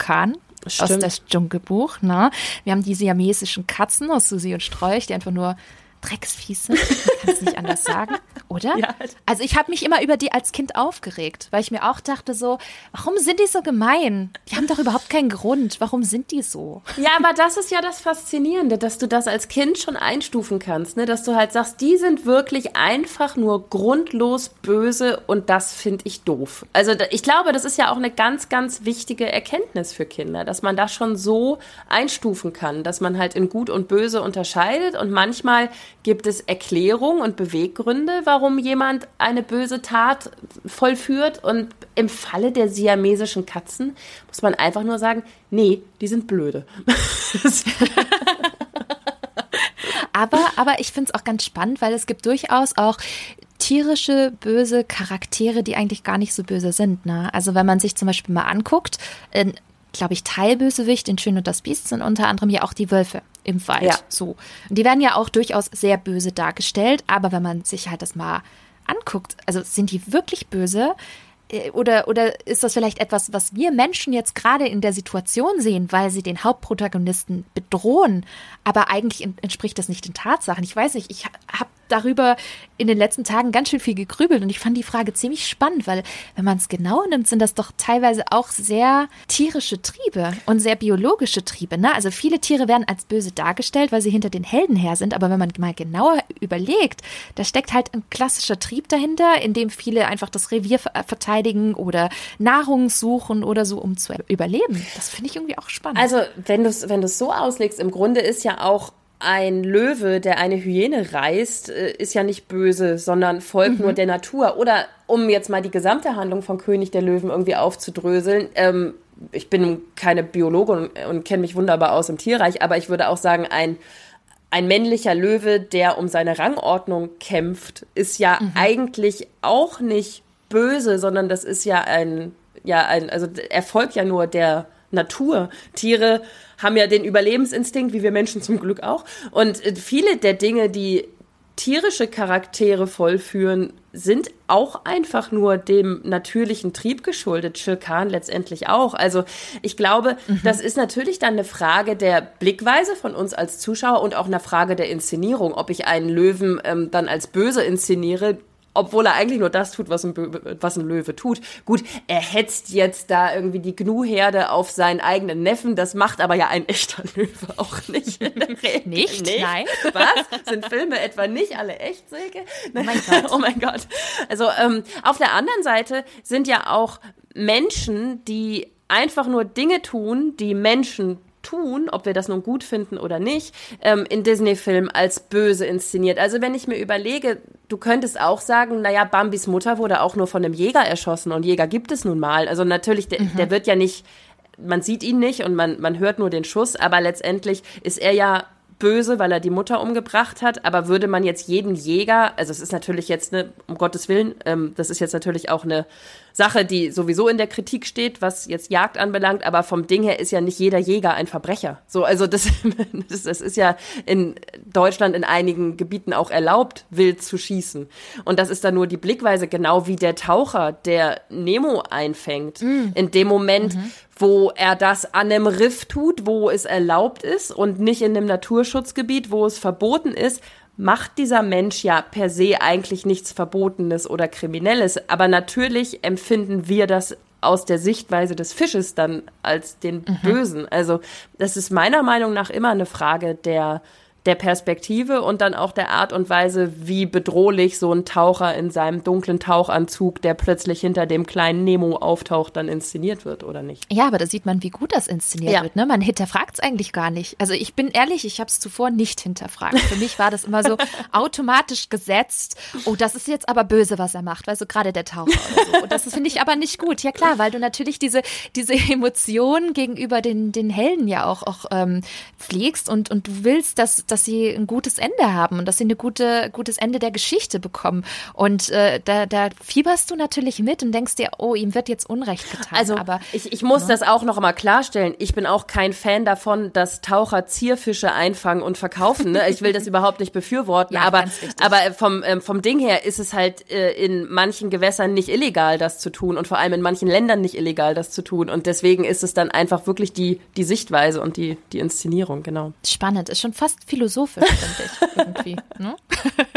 aus das Dschungelbuch. Ne? Wir haben die siamesischen Katzen aus Susi und Strolch, die einfach nur Drecksvieh sind. Man kann es nicht anders sagen, oder? Ja. Also ich habe mich immer über die als Kind aufgeregt, weil ich mir auch dachte so, warum sind die so gemein? Die haben doch überhaupt keinen Grund. Warum sind die so? Ja, aber das ist ja das Faszinierende, dass du das als Kind schon einstufen kannst, ne? dass du halt sagst, die sind wirklich einfach nur grundlos böse und das finde ich doof. Also ich glaube, das ist ja auch eine ganz, ganz wichtige Erkenntnis für Kinder, dass man das schon so einstufen kann, dass man halt in gut und böse unterscheidet und manchmal gibt es Erklärungen und Beweggründe, warum jemand eine böse Tat vollführt. Und im Falle der siamesischen Katzen muss man einfach nur sagen, nee, die sind blöde. aber, aber ich finde es auch ganz spannend, weil es gibt durchaus auch tierische, böse Charaktere, die eigentlich gar nicht so böse sind. Ne? Also wenn man sich zum Beispiel mal anguckt, glaube ich, Teilbösewicht in Schön und das Biest sind unter anderem ja auch die Wölfe im Wald. Ja. So. Und die werden ja auch durchaus sehr böse dargestellt, aber wenn man sich halt das mal anguckt, also sind die wirklich böse? Äh, oder, oder ist das vielleicht etwas, was wir Menschen jetzt gerade in der Situation sehen, weil sie den Hauptprotagonisten bedrohen? Aber eigentlich entspricht das nicht den Tatsachen. Ich weiß nicht, ich habe darüber in den letzten Tagen ganz schön viel gegrübelt und ich fand die Frage ziemlich spannend, weil wenn man es genau nimmt, sind das doch teilweise auch sehr tierische Triebe und sehr biologische Triebe. Ne? Also viele Tiere werden als böse dargestellt, weil sie hinter den Helden her sind, aber wenn man mal genauer überlegt, da steckt halt ein klassischer Trieb dahinter, in dem viele einfach das Revier verteidigen oder Nahrung suchen oder so, um zu überleben. Das finde ich irgendwie auch spannend. Also wenn du es wenn so auslegst, im Grunde ist ja auch ein Löwe, der eine Hyäne reißt, äh, ist ja nicht böse, sondern folgt mhm. nur der Natur. Oder um jetzt mal die gesamte Handlung von König der Löwen irgendwie aufzudröseln, ähm, ich bin keine Biologin und, und kenne mich wunderbar aus im Tierreich, aber ich würde auch sagen, ein, ein männlicher Löwe, der um seine Rangordnung kämpft, ist ja mhm. eigentlich auch nicht böse, sondern das ist ja ein, ja, ein, also er folgt ja nur der Natur. Tiere haben ja den Überlebensinstinkt, wie wir Menschen zum Glück auch. Und äh, viele der Dinge, die tierische Charaktere vollführen, sind auch einfach nur dem natürlichen Trieb geschuldet. Schirkan letztendlich auch. Also ich glaube, mhm. das ist natürlich dann eine Frage der Blickweise von uns als Zuschauer und auch eine Frage der Inszenierung. Ob ich einen Löwen ähm, dann als böse inszeniere, obwohl er eigentlich nur das tut, was ein, was ein Löwe tut. Gut, er hetzt jetzt da irgendwie die Gnu-Herde auf seinen eigenen Neffen, das macht aber ja ein echter Löwe auch nicht. nicht? nicht? Nein. Was? Sind Filme etwa nicht alle echt, Silke? Oh mein Gott. oh mein Gott. Also ähm, auf der anderen Seite sind ja auch Menschen, die einfach nur Dinge tun, die Menschen tun, ob wir das nun gut finden oder nicht, ähm, in Disney-Filmen als böse inszeniert. Also wenn ich mir überlege, du könntest auch sagen, naja, Bambis Mutter wurde auch nur von einem Jäger erschossen und Jäger gibt es nun mal. Also natürlich, der, mhm. der wird ja nicht, man sieht ihn nicht und man, man hört nur den Schuss, aber letztendlich ist er ja böse, weil er die Mutter umgebracht hat. Aber würde man jetzt jeden Jäger, also es ist natürlich jetzt eine, um Gottes Willen, ähm, das ist jetzt natürlich auch eine Sache, die sowieso in der Kritik steht, was jetzt Jagd anbelangt, aber vom Ding her ist ja nicht jeder Jäger ein Verbrecher. So, also das, das, das ist ja in Deutschland in einigen Gebieten auch erlaubt, wild zu schießen. Und das ist dann nur die Blickweise, genau wie der Taucher, der Nemo einfängt. Mm. In dem Moment, mhm wo er das an einem Riff tut, wo es erlaubt ist und nicht in einem Naturschutzgebiet, wo es verboten ist, macht dieser Mensch ja per se eigentlich nichts Verbotenes oder Kriminelles. Aber natürlich empfinden wir das aus der Sichtweise des Fisches dann als den mhm. Bösen. Also das ist meiner Meinung nach immer eine Frage der der Perspektive und dann auch der Art und Weise, wie bedrohlich so ein Taucher in seinem dunklen Tauchanzug, der plötzlich hinter dem kleinen Nemo auftaucht, dann inszeniert wird oder nicht. Ja, aber da sieht man, wie gut das inszeniert ja. wird. Ne? Man hinterfragt es eigentlich gar nicht. Also ich bin ehrlich, ich habe es zuvor nicht hinterfragt. Für mich war das immer so automatisch gesetzt. Oh, das ist jetzt aber böse, was er macht. Weil so gerade der Taucher oder so. Und das finde ich aber nicht gut. Ja klar, weil du natürlich diese, diese Emotionen gegenüber den, den Helden ja auch, auch ähm, pflegst und, und du willst, dass, dass dass sie ein gutes Ende haben und dass sie ein gute, gutes Ende der Geschichte bekommen. Und äh, da, da fieberst du natürlich mit und denkst dir, oh, ihm wird jetzt Unrecht getan. Also, aber ich, ich muss ja. das auch noch mal klarstellen. Ich bin auch kein Fan davon, dass Taucher Zierfische einfangen und verkaufen. Ne? Ich will das überhaupt nicht befürworten. ja, aber, aber vom, ähm, vom Ding her ist es halt äh, in manchen Gewässern nicht illegal, das zu tun und vor allem in manchen Ländern nicht illegal, das zu tun. Und deswegen ist es dann einfach wirklich die, die Sichtweise und die, die Inszenierung, genau. Spannend, ist schon fast philosophisch philosophisch, finde ich, irgendwie. Ne?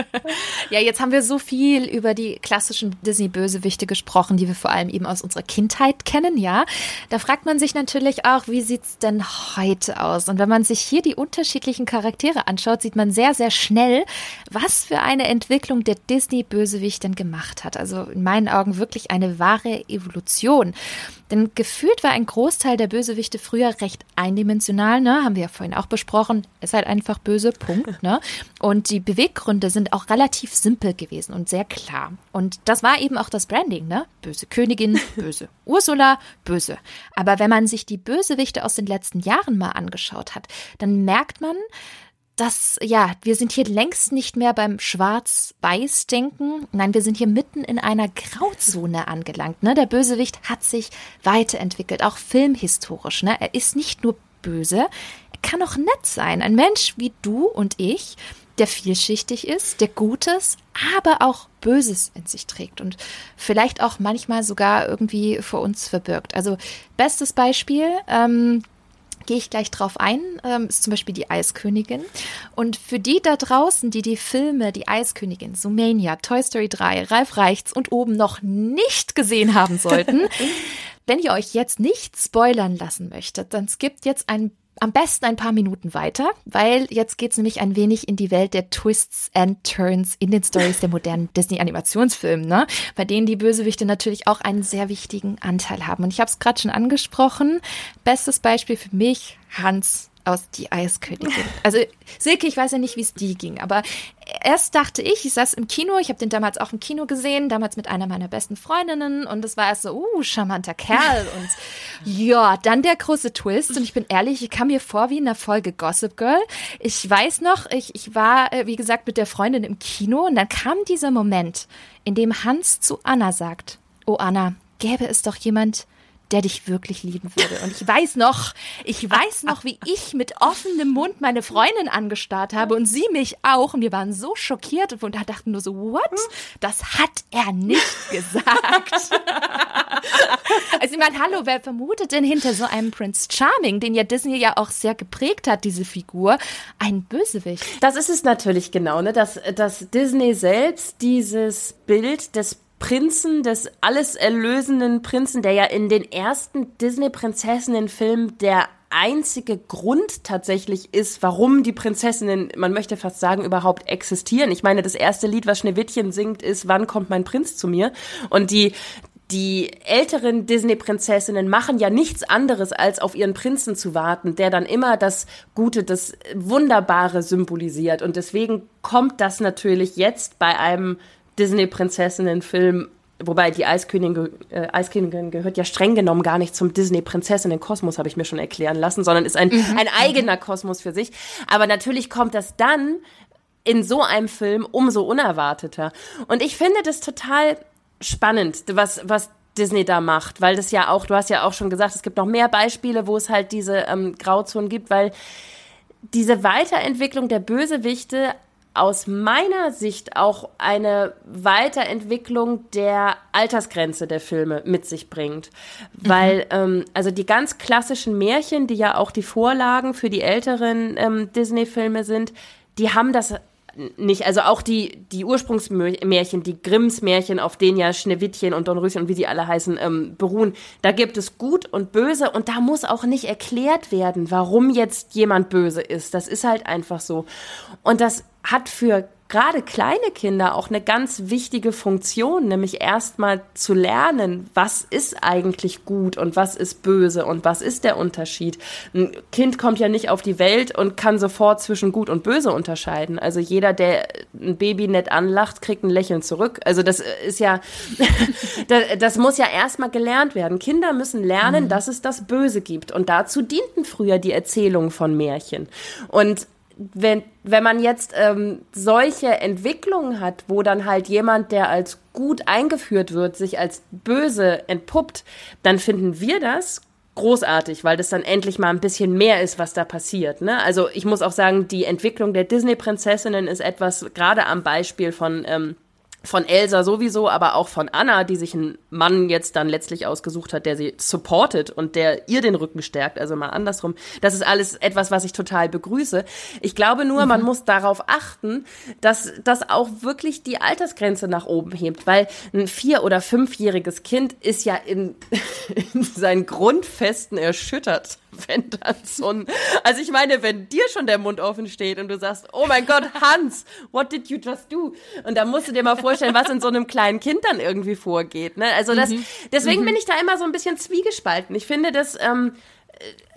ja, jetzt haben wir so viel über die klassischen Disney-Bösewichte gesprochen, die wir vor allem eben aus unserer Kindheit kennen, ja. Da fragt man sich natürlich auch, wie sieht es denn heute aus? Und wenn man sich hier die unterschiedlichen Charaktere anschaut, sieht man sehr, sehr schnell, was für eine Entwicklung der Disney-Bösewicht denn gemacht hat. Also in meinen Augen wirklich eine wahre Evolution. Denn gefühlt war ein Großteil der Bösewichte früher recht eindimensional, ne? Haben wir ja vorhin auch besprochen. Ist halt einfach böse, Punkt, ne? Und die Beweggründe sind auch relativ simpel gewesen und sehr klar. Und das war eben auch das Branding, ne? Böse Königin, böse Ursula, böse. Aber wenn man sich die Bösewichte aus den letzten Jahren mal angeschaut hat, dann merkt man, dass, ja, wir sind hier längst nicht mehr beim Schwarz-Weiß-Denken. Nein, wir sind hier mitten in einer Grauzone angelangt. Ne? Der Bösewicht hat sich weiterentwickelt, auch filmhistorisch. Ne? Er ist nicht nur böse, er kann auch nett sein. Ein Mensch wie du und ich, der vielschichtig ist, der Gutes, aber auch Böses in sich trägt und vielleicht auch manchmal sogar irgendwie vor uns verbirgt. Also bestes Beispiel, ähm, gehe ich gleich drauf ein, ähm, ist zum Beispiel die Eiskönigin. Und für die da draußen, die die Filme Die Eiskönigin, Sumania, Toy Story 3, Ralf Reichts und oben noch nicht gesehen haben sollten, wenn ihr euch jetzt nicht spoilern lassen möchtet, dann skippt jetzt ein am besten ein paar Minuten weiter, weil jetzt geht es nämlich ein wenig in die Welt der Twists and Turns in den Stories der modernen Disney-Animationsfilme, ne? bei denen die Bösewichte natürlich auch einen sehr wichtigen Anteil haben. Und ich habe es gerade schon angesprochen. Bestes Beispiel für mich, Hans aus Die Eiskönigin. Also Silke, ich weiß ja nicht, wie es die ging, aber erst dachte ich, ich saß im Kino, ich habe den damals auch im Kino gesehen, damals mit einer meiner besten Freundinnen und es war erst so, uh, charmanter Kerl und ja, dann der große Twist und ich bin ehrlich, ich kam mir vor wie in der Folge Gossip Girl. Ich weiß noch, ich, ich war, äh, wie gesagt, mit der Freundin im Kino und dann kam dieser Moment, in dem Hans zu Anna sagt, oh Anna, gäbe es doch jemand, der dich wirklich lieben würde. Und ich weiß noch, ich weiß noch, wie ich mit offenem Mund meine Freundin angestarrt habe und sie mich auch. Und wir waren so schockiert und dachten nur so, what? Das hat er nicht gesagt. also ich meine, hallo, wer vermutet denn hinter so einem Prince Charming, den ja Disney ja auch sehr geprägt hat, diese Figur, ein Bösewicht? Das ist es natürlich genau, ne? dass, dass Disney selbst dieses Bild des Prinzen, des alles erlösenden Prinzen, der ja in den ersten Disney-Prinzessinnen-Filmen der einzige Grund tatsächlich ist, warum die Prinzessinnen, man möchte fast sagen, überhaupt existieren. Ich meine, das erste Lied, was Schneewittchen singt, ist Wann kommt mein Prinz zu mir? Und die die älteren Disney-Prinzessinnen machen ja nichts anderes, als auf ihren Prinzen zu warten, der dann immer das Gute, das Wunderbare symbolisiert. Und deswegen kommt das natürlich jetzt bei einem Disney-Prinzessinnen-Film Wobei die Eiskönigin, äh, Eiskönigin gehört ja streng genommen gar nicht zum Disney-Prinzessinnen-Kosmos, habe ich mir schon erklären lassen, sondern ist ein, mhm. ein eigener Kosmos für sich. Aber natürlich kommt das dann in so einem Film umso unerwarteter. Und ich finde das total spannend, was, was Disney da macht, weil das ja auch, du hast ja auch schon gesagt, es gibt noch mehr Beispiele, wo es halt diese ähm, Grauzonen gibt, weil diese Weiterentwicklung der Bösewichte aus meiner Sicht auch eine Weiterentwicklung der Altersgrenze der Filme mit sich bringt. Weil, mhm. ähm, also die ganz klassischen Märchen, die ja auch die Vorlagen für die älteren ähm, Disney-Filme sind, die haben das nicht. Also auch die, die Ursprungsmärchen, die Grimms Märchen, auf denen ja Schneewittchen und Dornröschen und wie sie alle heißen, ähm, beruhen, da gibt es Gut und Böse und da muss auch nicht erklärt werden, warum jetzt jemand böse ist. Das ist halt einfach so. Und das hat für gerade kleine Kinder auch eine ganz wichtige Funktion, nämlich erstmal zu lernen, was ist eigentlich gut und was ist böse und was ist der Unterschied. Ein Kind kommt ja nicht auf die Welt und kann sofort zwischen gut und böse unterscheiden. Also jeder, der ein Baby nett anlacht, kriegt ein Lächeln zurück. Also das ist ja, das, muss ja erstmal gelernt werden. Kinder müssen lernen, mhm. dass es das Böse gibt. Und dazu dienten früher die Erzählungen von Märchen. Und wenn, wenn man jetzt ähm, solche Entwicklungen hat, wo dann halt jemand, der als gut eingeführt wird, sich als böse entpuppt, dann finden wir das großartig, weil das dann endlich mal ein bisschen mehr ist, was da passiert. Ne? Also ich muss auch sagen, die Entwicklung der Disney-Prinzessinnen ist etwas, gerade am Beispiel von ähm, von Elsa sowieso, aber auch von Anna, die sich einen Mann jetzt dann letztlich ausgesucht hat, der sie supportet und der ihr den Rücken stärkt, also mal andersrum. Das ist alles etwas, was ich total begrüße. Ich glaube nur, mhm. man muss darauf achten, dass das auch wirklich die Altersgrenze nach oben hebt, weil ein vier- oder fünfjähriges Kind ist ja in, in seinen Grundfesten erschüttert wenn dann so ein, also ich meine, wenn dir schon der Mund offen steht und du sagst, oh mein Gott, Hans, what did you just do? Und da musst du dir mal vorstellen, was in so einem kleinen Kind dann irgendwie vorgeht, ne? Also das, mhm. deswegen mhm. bin ich da immer so ein bisschen zwiegespalten. Ich finde das, ähm,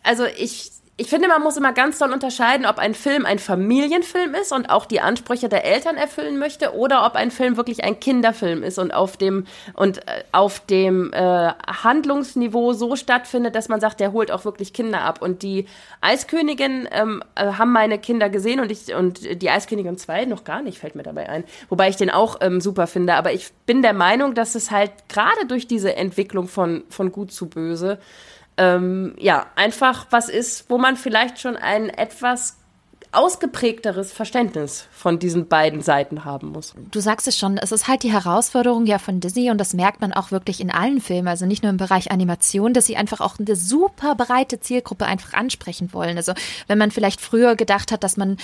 also ich, ich finde, man muss immer ganz doll unterscheiden, ob ein Film ein Familienfilm ist und auch die Ansprüche der Eltern erfüllen möchte oder ob ein Film wirklich ein Kinderfilm ist und auf dem und äh, auf dem äh, Handlungsniveau so stattfindet, dass man sagt, der holt auch wirklich Kinder ab. Und die Eiskönigin ähm, äh, haben meine Kinder gesehen und ich und die Eiskönigin 2 noch gar nicht, fällt mir dabei ein. Wobei ich den auch ähm, super finde. Aber ich bin der Meinung, dass es halt gerade durch diese Entwicklung von, von gut zu böse ähm, ja, einfach was ist, wo man vielleicht schon ein etwas ausgeprägteres Verständnis von diesen beiden Seiten haben muss. Du sagst es schon, es ist halt die Herausforderung ja von Disney und das merkt man auch wirklich in allen Filmen, also nicht nur im Bereich Animation, dass sie einfach auch eine super breite Zielgruppe einfach ansprechen wollen. Also wenn man vielleicht früher gedacht hat, dass man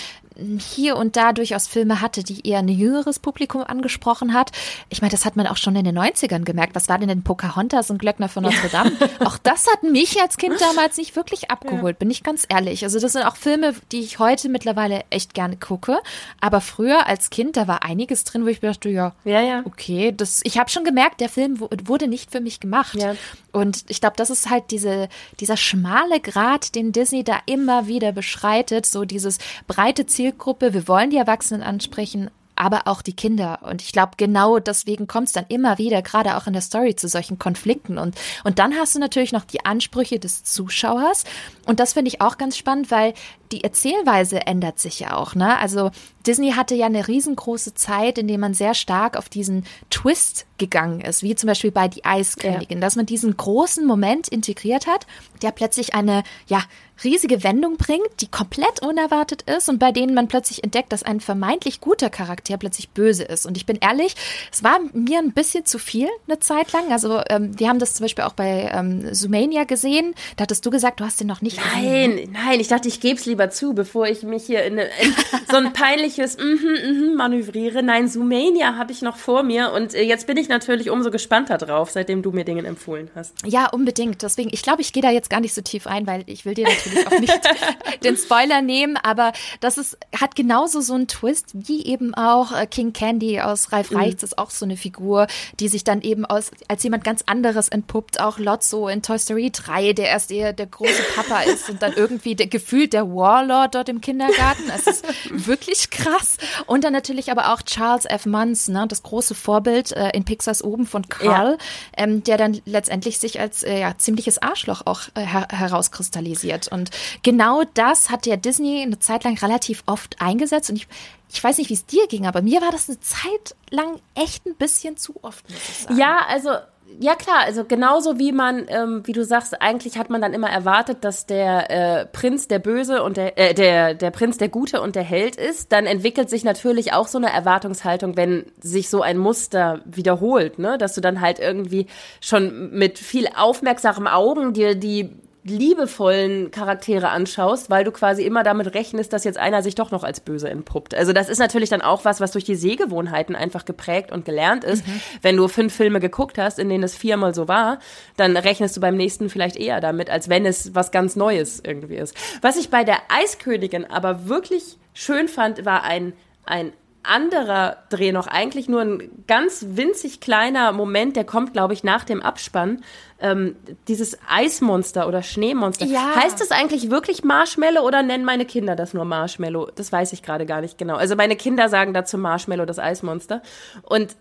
hier und da durchaus Filme hatte, die eher ein jüngeres Publikum angesprochen hat. Ich meine, das hat man auch schon in den 90ern gemerkt. Was war denn denn Pocahontas und Glöckner von Notre Dame? Auch das hat mich als Kind damals nicht wirklich abgeholt, ja. bin ich ganz ehrlich. Also das sind auch Filme, die ich heute mittlerweile echt gerne gucke. Aber früher als Kind, da war einiges drin, wo ich mir dachte, ja, ja, ja. okay, das, ich habe schon gemerkt, der Film wurde nicht für mich gemacht. Ja. Und ich glaube, das ist halt diese, dieser schmale Grat, den Disney da immer wieder beschreitet, so dieses breite Zielgruppe, wir wollen die Erwachsenen ansprechen, aber auch die Kinder. Und ich glaube, genau deswegen kommt es dann immer wieder, gerade auch in der Story, zu solchen Konflikten. Und, und dann hast du natürlich noch die Ansprüche des Zuschauers. Und das finde ich auch ganz spannend, weil die Erzählweise ändert sich ja auch. Ne? Also Disney hatte ja eine riesengroße Zeit, in der man sehr stark auf diesen Twist gegangen ist, wie zum Beispiel bei Die Eiskönigin, ja. dass man diesen großen Moment integriert hat, der plötzlich eine, ja, riesige Wendung bringt, die komplett unerwartet ist und bei denen man plötzlich entdeckt, dass ein vermeintlich guter Charakter plötzlich böse ist. Und ich bin ehrlich, es war mir ein bisschen zu viel eine Zeit lang. Also ähm, wir haben das zum Beispiel auch bei ähm, Sumania gesehen. Da hattest du gesagt, du hast den noch nicht nein, gesehen. Nein, ich dachte, ich gebe es lieber zu, bevor ich mich hier in, in so ein peinliches mm -hmm, mm manövriere. Nein, Sumania habe ich noch vor mir und äh, jetzt bin ich natürlich umso gespannter drauf, seitdem du mir Dinge empfohlen hast. Ja, unbedingt. Deswegen, ich glaube, ich gehe da jetzt gar nicht so tief ein, weil ich will dir natürlich auch nicht den Spoiler nehmen, aber das ist, hat genauso so einen Twist, wie eben auch äh, King Candy aus Ralf mhm. Reichts mhm. ist auch so eine Figur, die sich dann eben aus, als jemand ganz anderes entpuppt. Auch Lotso in Toy Story 3, der erst eher der große Papa ist und dann irgendwie der, gefühlt der Warlord dort im Kindergarten. Es ist wirklich krass. Und dann natürlich aber auch Charles F. Munns, ne, das große Vorbild äh, in Pixars oben von Carl, ja. ähm, der dann letztendlich sich als äh, ja, ziemliches Arschloch auch äh, her herauskristallisiert. Und genau das hat ja Disney eine Zeit lang relativ oft eingesetzt. Und ich, ich weiß nicht, wie es dir ging, aber mir war das eine Zeit lang echt ein bisschen zu oft, muss ich sagen. Ja, also ja klar, also genauso wie man, ähm, wie du sagst, eigentlich hat man dann immer erwartet, dass der äh, Prinz der Böse und der, äh, der, der Prinz der Gute und der Held ist, dann entwickelt sich natürlich auch so eine Erwartungshaltung, wenn sich so ein Muster wiederholt, ne? Dass du dann halt irgendwie schon mit viel aufmerksamen Augen dir die liebevollen Charaktere anschaust, weil du quasi immer damit rechnest, dass jetzt einer sich doch noch als böse entpuppt. Also das ist natürlich dann auch was, was durch die Sehgewohnheiten einfach geprägt und gelernt ist. Mhm. Wenn du fünf Filme geguckt hast, in denen es viermal so war, dann rechnest du beim nächsten vielleicht eher damit, als wenn es was ganz Neues irgendwie ist. Was ich bei der Eiskönigin aber wirklich schön fand, war ein, ein anderer Dreh noch, eigentlich nur ein ganz winzig kleiner Moment, der kommt, glaube ich, nach dem Abspann. Ähm, dieses Eismonster oder Schneemonster. Ja. Heißt das eigentlich wirklich Marshmallow oder nennen meine Kinder das nur Marshmallow? Das weiß ich gerade gar nicht genau. Also meine Kinder sagen dazu Marshmallow, das Eismonster. Und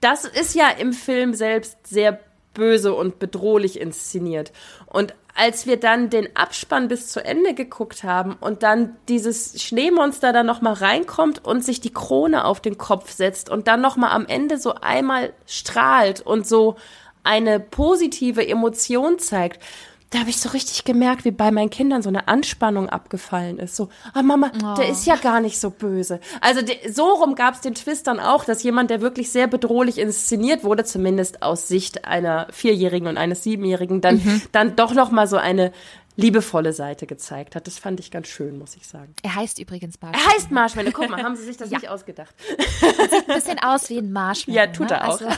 das ist ja im Film selbst sehr böse und bedrohlich inszeniert. Und als wir dann den Abspann bis zu Ende geguckt haben und dann dieses Schneemonster dann noch mal reinkommt und sich die Krone auf den Kopf setzt und dann noch mal am Ende so einmal strahlt und so eine positive Emotion zeigt, da habe ich so richtig gemerkt, wie bei meinen Kindern so eine Anspannung abgefallen ist. So, ah Mama, oh. der ist ja gar nicht so böse. Also so rum gab es den Twist dann auch, dass jemand, der wirklich sehr bedrohlich inszeniert wurde, zumindest aus Sicht einer Vierjährigen und eines Siebenjährigen, dann, mhm. dann doch noch mal so eine liebevolle Seite gezeigt hat. Das fand ich ganz schön, muss ich sagen. Er heißt übrigens Marshmallow. Er heißt Marshmallow. Guck mal, haben Sie sich das ja. nicht ausgedacht? Sieht ein bisschen aus wie ein Marshmallow. Ja, tut ne? er auch. Also,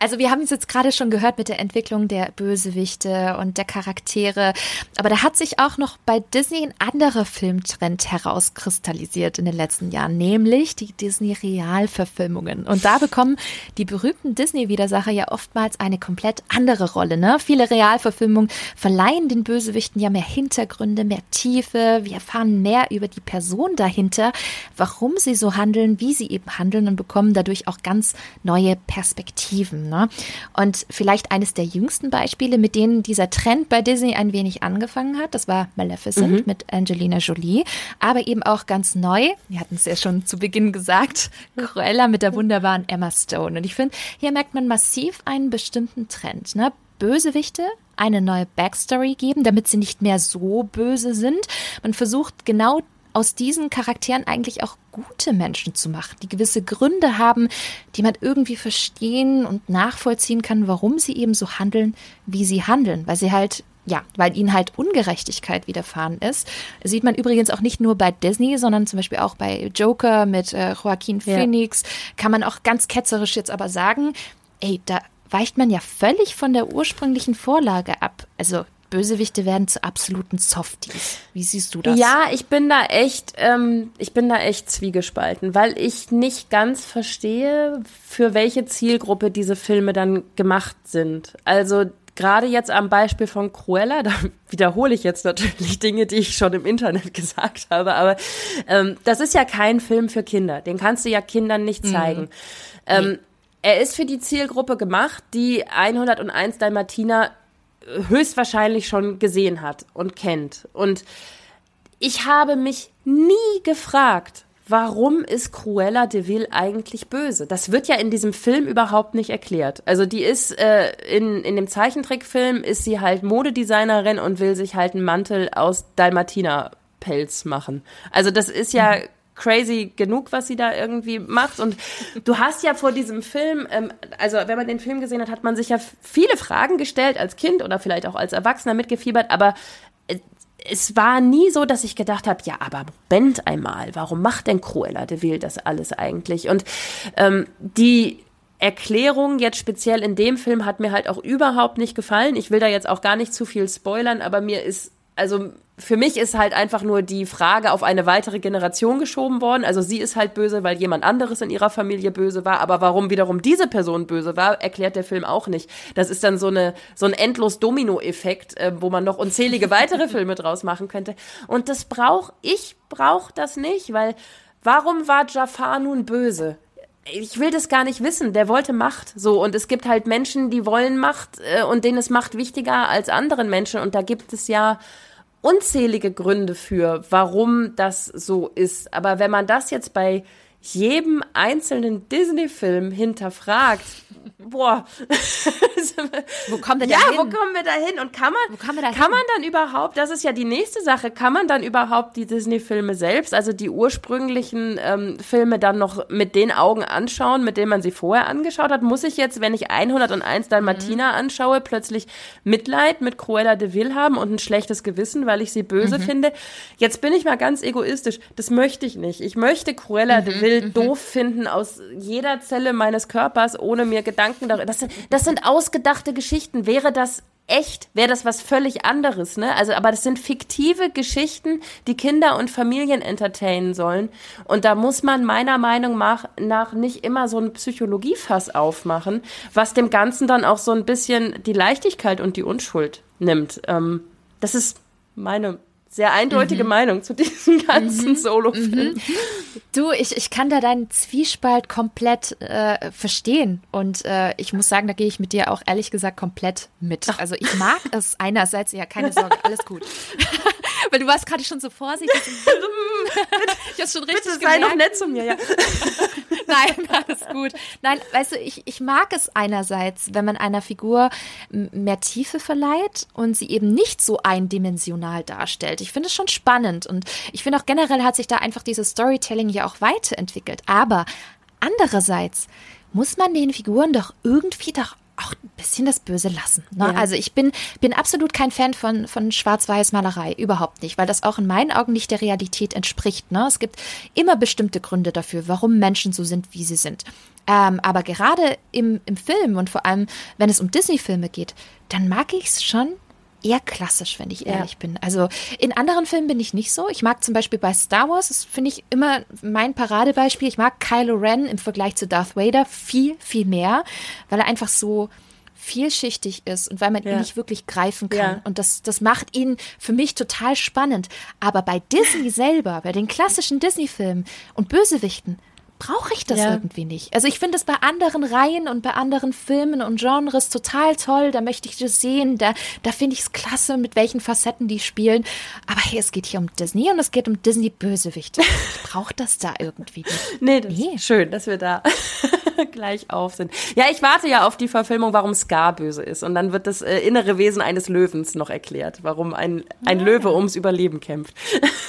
also wir haben es jetzt gerade schon gehört mit der Entwicklung der Bösewichte und der Charaktere. Aber da hat sich auch noch bei Disney ein anderer Filmtrend herauskristallisiert in den letzten Jahren, nämlich die Disney-Realverfilmungen. Und da bekommen die berühmten Disney-Widersacher ja oftmals eine komplett andere Rolle. Ne? Viele Realverfilmungen verleihen den Bösewichten ja mehr Hintergründe, mehr Tiefe. Wir erfahren mehr über die Person dahinter, warum sie so handeln, wie sie eben handeln und bekommen dadurch auch ganz neue Perspektiven. Ne? Und vielleicht eines der jüngsten Beispiele, mit denen dieser Trend bei Disney ein wenig angefangen hat, das war Maleficent mhm. mit Angelina Jolie, aber eben auch ganz neu, wir hatten es ja schon zu Beginn gesagt, Cruella mit der wunderbaren Emma Stone. Und ich finde, hier merkt man massiv einen bestimmten Trend. Ne? Bösewichte eine neue Backstory geben, damit sie nicht mehr so böse sind. Man versucht genau aus diesen Charakteren eigentlich auch gute Menschen zu machen, die gewisse Gründe haben, die man irgendwie verstehen und nachvollziehen kann, warum sie eben so handeln, wie sie handeln, weil sie halt ja, weil ihnen halt Ungerechtigkeit widerfahren ist. Das sieht man übrigens auch nicht nur bei Disney, sondern zum Beispiel auch bei Joker mit äh, Joaquin Phoenix. Ja. Kann man auch ganz ketzerisch jetzt aber sagen, ey, da weicht man ja völlig von der ursprünglichen Vorlage ab. Also Bösewichte werden zu absoluten Softies. Wie siehst du das? Ja, ich bin da echt, ähm, ich bin da echt zwiegespalten, weil ich nicht ganz verstehe, für welche Zielgruppe diese Filme dann gemacht sind. Also gerade jetzt am Beispiel von Cruella, da wiederhole ich jetzt natürlich Dinge, die ich schon im Internet gesagt habe, aber ähm, das ist ja kein Film für Kinder. Den kannst du ja Kindern nicht mhm. zeigen. Mhm. Ähm, nee er ist für die Zielgruppe gemacht, die 101 Dalmatiner höchstwahrscheinlich schon gesehen hat und kennt. Und ich habe mich nie gefragt, warum ist Cruella de Vil eigentlich böse? Das wird ja in diesem Film überhaupt nicht erklärt. Also die ist äh, in, in dem Zeichentrickfilm ist sie halt Modedesignerin und will sich halt einen Mantel aus Dalmatinerpelz machen. Also das ist ja mhm crazy genug, was sie da irgendwie macht. Und du hast ja vor diesem Film, ähm, also wenn man den Film gesehen hat, hat man sich ja viele Fragen gestellt als Kind oder vielleicht auch als Erwachsener mitgefiebert, aber äh, es war nie so, dass ich gedacht habe, ja, aber Moment einmal, warum macht denn Cruella de Vil das alles eigentlich? Und ähm, die Erklärung jetzt speziell in dem Film hat mir halt auch überhaupt nicht gefallen. Ich will da jetzt auch gar nicht zu viel spoilern, aber mir ist also für mich ist halt einfach nur die Frage auf eine weitere Generation geschoben worden. Also sie ist halt böse, weil jemand anderes in ihrer Familie böse war. Aber warum wiederum diese Person böse war, erklärt der Film auch nicht. Das ist dann so eine so ein endlos Domino-Effekt, äh, wo man noch unzählige weitere Filme draus machen könnte. Und das brauch ich brauch das nicht, weil warum war Jafar nun böse? ich will das gar nicht wissen. Der wollte Macht. So. Und es gibt halt Menschen, die wollen Macht äh, und denen ist Macht wichtiger als anderen Menschen. Und da gibt es ja unzählige Gründe für, warum das so ist. Aber wenn man das jetzt bei jedem einzelnen Disney-Film hinterfragt, boah. wo kommen wir da ja, hin? Ja, wo kommen wir da hin? Und kann man, kann man dann überhaupt, das ist ja die nächste Sache, kann man dann überhaupt die Disney-Filme selbst, also die ursprünglichen ähm, Filme dann noch mit den Augen anschauen, mit denen man sie vorher angeschaut hat? Muss ich jetzt, wenn ich 101 Dalmatiner mhm. anschaue, plötzlich Mitleid mit Cruella de Vil haben und ein schlechtes Gewissen, weil ich sie böse mhm. finde? Jetzt bin ich mal ganz egoistisch. Das möchte ich nicht. Ich möchte Cruella mhm. de Vil mhm. doof finden aus jeder Zelle meines Körpers, ohne mir Gedanken darüber. Das sind, das sind ausgedachte Geschichten. Wäre das echt, wäre das was völlig anderes, ne? Also, aber das sind fiktive Geschichten, die Kinder und Familien entertainen sollen. Und da muss man meiner Meinung nach nicht immer so ein Psychologiefass aufmachen, was dem Ganzen dann auch so ein bisschen die Leichtigkeit und die Unschuld nimmt. Ähm, das ist meine sehr eindeutige mhm. Meinung zu diesem ganzen mhm. Solo-Film. Mhm. Du, ich, ich kann da deinen Zwiespalt komplett äh, verstehen. Und äh, ich muss sagen, da gehe ich mit dir auch ehrlich gesagt komplett mit. Also ich mag es einerseits, ja, keine Sorge, alles gut. Weil du warst gerade schon so vorsichtig. ich hab's schon richtig Bitte sei doch nett zu mir, ja. Nein, alles gut. Nein, weißt du, ich, ich mag es einerseits, wenn man einer Figur mehr Tiefe verleiht und sie eben nicht so eindimensional darstellt. Ich finde es schon spannend und ich finde auch generell hat sich da einfach dieses Storytelling ja auch weiterentwickelt. Aber andererseits muss man den Figuren doch irgendwie doch auch ein bisschen das Böse lassen. Ne? Ja. Also ich bin, bin absolut kein Fan von, von Schwarz-Weiß-Malerei, überhaupt nicht, weil das auch in meinen Augen nicht der Realität entspricht. Ne? Es gibt immer bestimmte Gründe dafür, warum Menschen so sind, wie sie sind. Ähm, aber gerade im, im Film und vor allem, wenn es um Disney-Filme geht, dann mag ich es schon, eher klassisch, wenn ich ehrlich ja. bin. Also in anderen Filmen bin ich nicht so. Ich mag zum Beispiel bei Star Wars, das finde ich immer mein Paradebeispiel. Ich mag Kylo Ren im Vergleich zu Darth Vader viel, viel mehr, weil er einfach so vielschichtig ist und weil man ja. ihn nicht wirklich greifen kann. Ja. Und das, das macht ihn für mich total spannend. Aber bei Disney selber, bei den klassischen Disney-Filmen und Bösewichten, brauche ich das ja. irgendwie nicht. Also ich finde es bei anderen Reihen und bei anderen Filmen und Genres total toll. Da möchte ich das sehen. Da, da finde ich es klasse, mit welchen Facetten die spielen. Aber hey, es geht hier um Disney und es geht um Disney-Bösewichte. Ich brauche das da irgendwie nicht. Nee, das nee. ist schön, dass wir da gleich auf sind. Ja, ich warte ja auf die Verfilmung, warum Scar böse ist. Und dann wird das äh, innere Wesen eines Löwens noch erklärt, warum ein, ein ja. Löwe ums Überleben kämpft.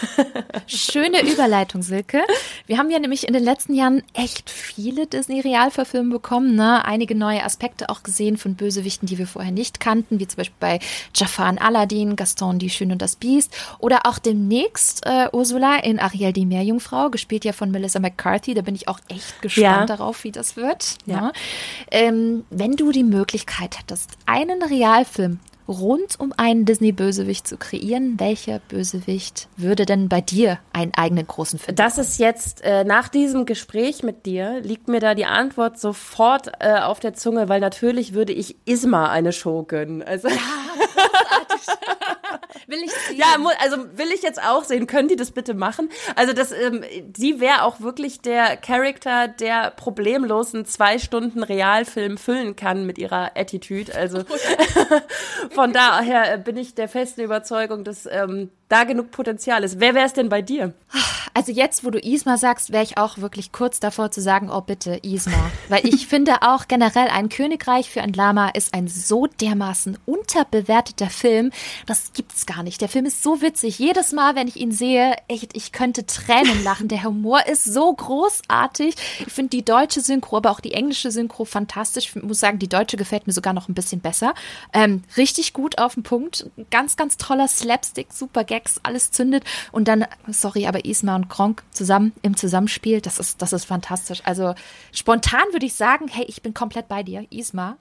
Schöne Überleitung, Silke. Wir haben ja nämlich in den letzten Jahren echt viele Disney-Realverfilme bekommen. Ne? Einige neue Aspekte auch gesehen von Bösewichten, die wir vorher nicht kannten, wie zum Beispiel bei Jafar in Aladdin, Gaston, die Schöne und das Biest. Oder auch demnächst äh, Ursula in Ariel, die Meerjungfrau, gespielt ja von Melissa McCarthy. Da bin ich auch echt gespannt ja. darauf, wie das wird. Ja. Ne? Ähm, wenn du die Möglichkeit hättest, einen Realfilm rund um einen Disney-Bösewicht zu kreieren, welcher Bösewicht würde denn bei dir einen eigenen großen Film? Das ist jetzt äh, nach diesem Gespräch mit dir liegt mir da die Antwort sofort äh, auf der Zunge, weil natürlich würde ich Isma eine Show gönnen. Also ja, will ich sehen. Ja, also will ich jetzt auch sehen. Können die das bitte machen? Also das, ähm, die wäre auch wirklich der Charakter, der problemlos einen zwei Stunden Realfilm füllen kann mit ihrer Attitude. Also von daher bin ich der festen Überzeugung, dass ähm, da genug Potenzial ist. Wer wäre es denn bei dir? Also jetzt, wo du Isma sagst, wäre ich auch wirklich kurz davor zu sagen, oh bitte, Isma. Weil ich finde auch generell, ein Königreich für ein Lama ist ein so dermaßen unterbewerteter Film, das gibt's gar nicht. Der Film ist so witzig. Jedes Mal, wenn ich ihn sehe, echt, ich könnte Tränen lachen. Der Humor ist so großartig. Ich finde die deutsche Synchro, aber auch die englische Synchro fantastisch. Ich muss sagen, die deutsche gefällt mir sogar noch ein bisschen besser. Ähm, richtig gut auf den Punkt. Ganz, ganz toller Slapstick, super. Gags, alles zündet und dann, sorry, aber Isma und Kronk zusammen im Zusammenspiel, das ist, das ist fantastisch. Also spontan würde ich sagen, hey, ich bin komplett bei dir, Isma.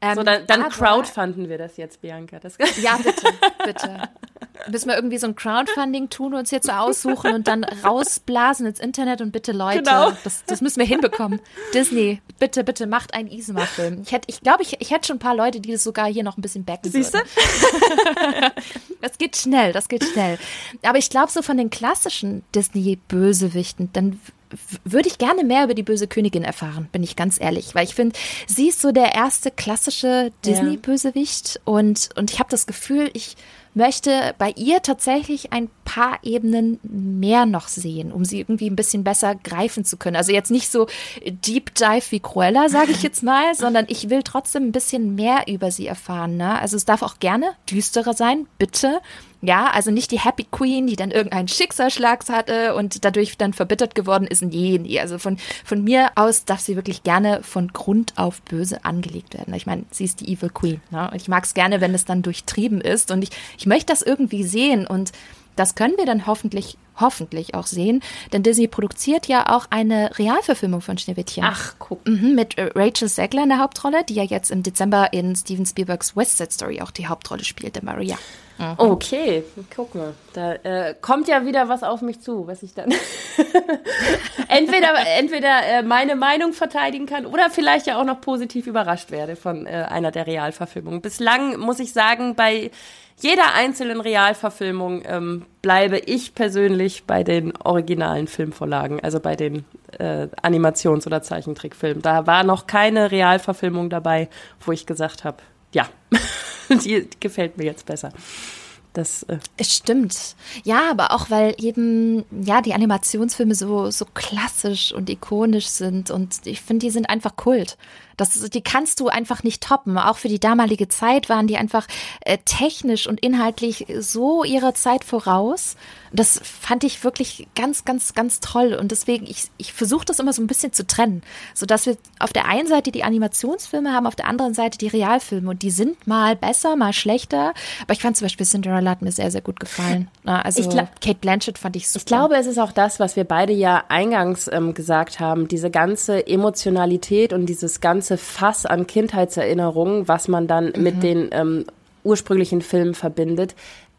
Ähm, so, dann, dann crowdfunden wir das jetzt, Bianca. Das ja, bitte, bitte. Müssen wir irgendwie so ein Crowdfunding tun, uns jetzt so aussuchen und dann rausblasen ins Internet und bitte Leute, genau. das, das müssen wir hinbekommen. Disney, bitte, bitte macht einen Isma-Film. Ich ich glaube, ich, ich hätte schon ein paar Leute, die das sogar hier noch ein bisschen backen Siehst du? das geht schnell, das geht schnell schnell. Aber ich glaube, so von den klassischen Disney-Bösewichten, dann würde ich gerne mehr über die böse Königin erfahren, bin ich ganz ehrlich, weil ich finde, sie ist so der erste klassische Disney-Bösewicht und, und ich habe das Gefühl, ich möchte bei ihr tatsächlich ein paar Ebenen mehr noch sehen, um sie irgendwie ein bisschen besser greifen zu können. Also jetzt nicht so Deep Dive wie Cruella, sage ich jetzt mal, sondern ich will trotzdem ein bisschen mehr über sie erfahren. Ne? Also es darf auch gerne düsterer sein, bitte. Ja, also nicht die Happy Queen, die dann irgendeinen Schicksalsschlag hatte und dadurch dann verbittert geworden ist. Nee, nee. Also von, von mir aus darf sie wirklich gerne von Grund auf böse angelegt werden. Ich meine, sie ist die Evil Queen. Ne? Und ich mag es gerne, wenn es dann durchtrieben ist. Und ich, ich möchte das irgendwie sehen. Und das können wir dann hoffentlich hoffentlich auch sehen, denn Disney produziert ja auch eine Realverfilmung von Schneewittchen. Ach, guck. Mhm, mit äh, Rachel Zegler in der Hauptrolle, die ja jetzt im Dezember in Steven Spielbergs West Side Story auch die Hauptrolle spielte, Maria. Mhm. Okay, guck mal. Da äh, kommt ja wieder was auf mich zu, was ich dann entweder, entweder äh, meine Meinung verteidigen kann oder vielleicht ja auch noch positiv überrascht werde von äh, einer der Realverfilmungen. Bislang muss ich sagen, bei jeder einzelnen Realverfilmung ähm, bleibe ich persönlich bei den originalen Filmvorlagen, also bei den äh, Animations- oder Zeichentrickfilmen. Da war noch keine Realverfilmung dabei, wo ich gesagt habe, ja, die gefällt mir jetzt besser. Das äh es stimmt. Ja, aber auch weil eben ja die Animationsfilme so so klassisch und ikonisch sind und ich finde, die sind einfach Kult. Das, die kannst du einfach nicht toppen. Auch für die damalige Zeit waren die einfach äh, technisch und inhaltlich so ihrer Zeit voraus. Das fand ich wirklich ganz, ganz, ganz toll. Und deswegen, ich, ich versuche das immer so ein bisschen zu trennen, sodass wir auf der einen Seite die Animationsfilme haben, auf der anderen Seite die Realfilme. Und die sind mal besser, mal schlechter. Aber ich fand zum Beispiel Cinderella hat mir sehr, sehr gut gefallen. Also Kate Blanchett fand ich super. Ich glaube, es ist auch das, was wir beide ja eingangs ähm, gesagt haben. Diese ganze Emotionalität und dieses ganze ganze Fass an Kindheitserinnerungen, was man dann mhm. mit den ähm, ursprünglichen Filmen verbindet,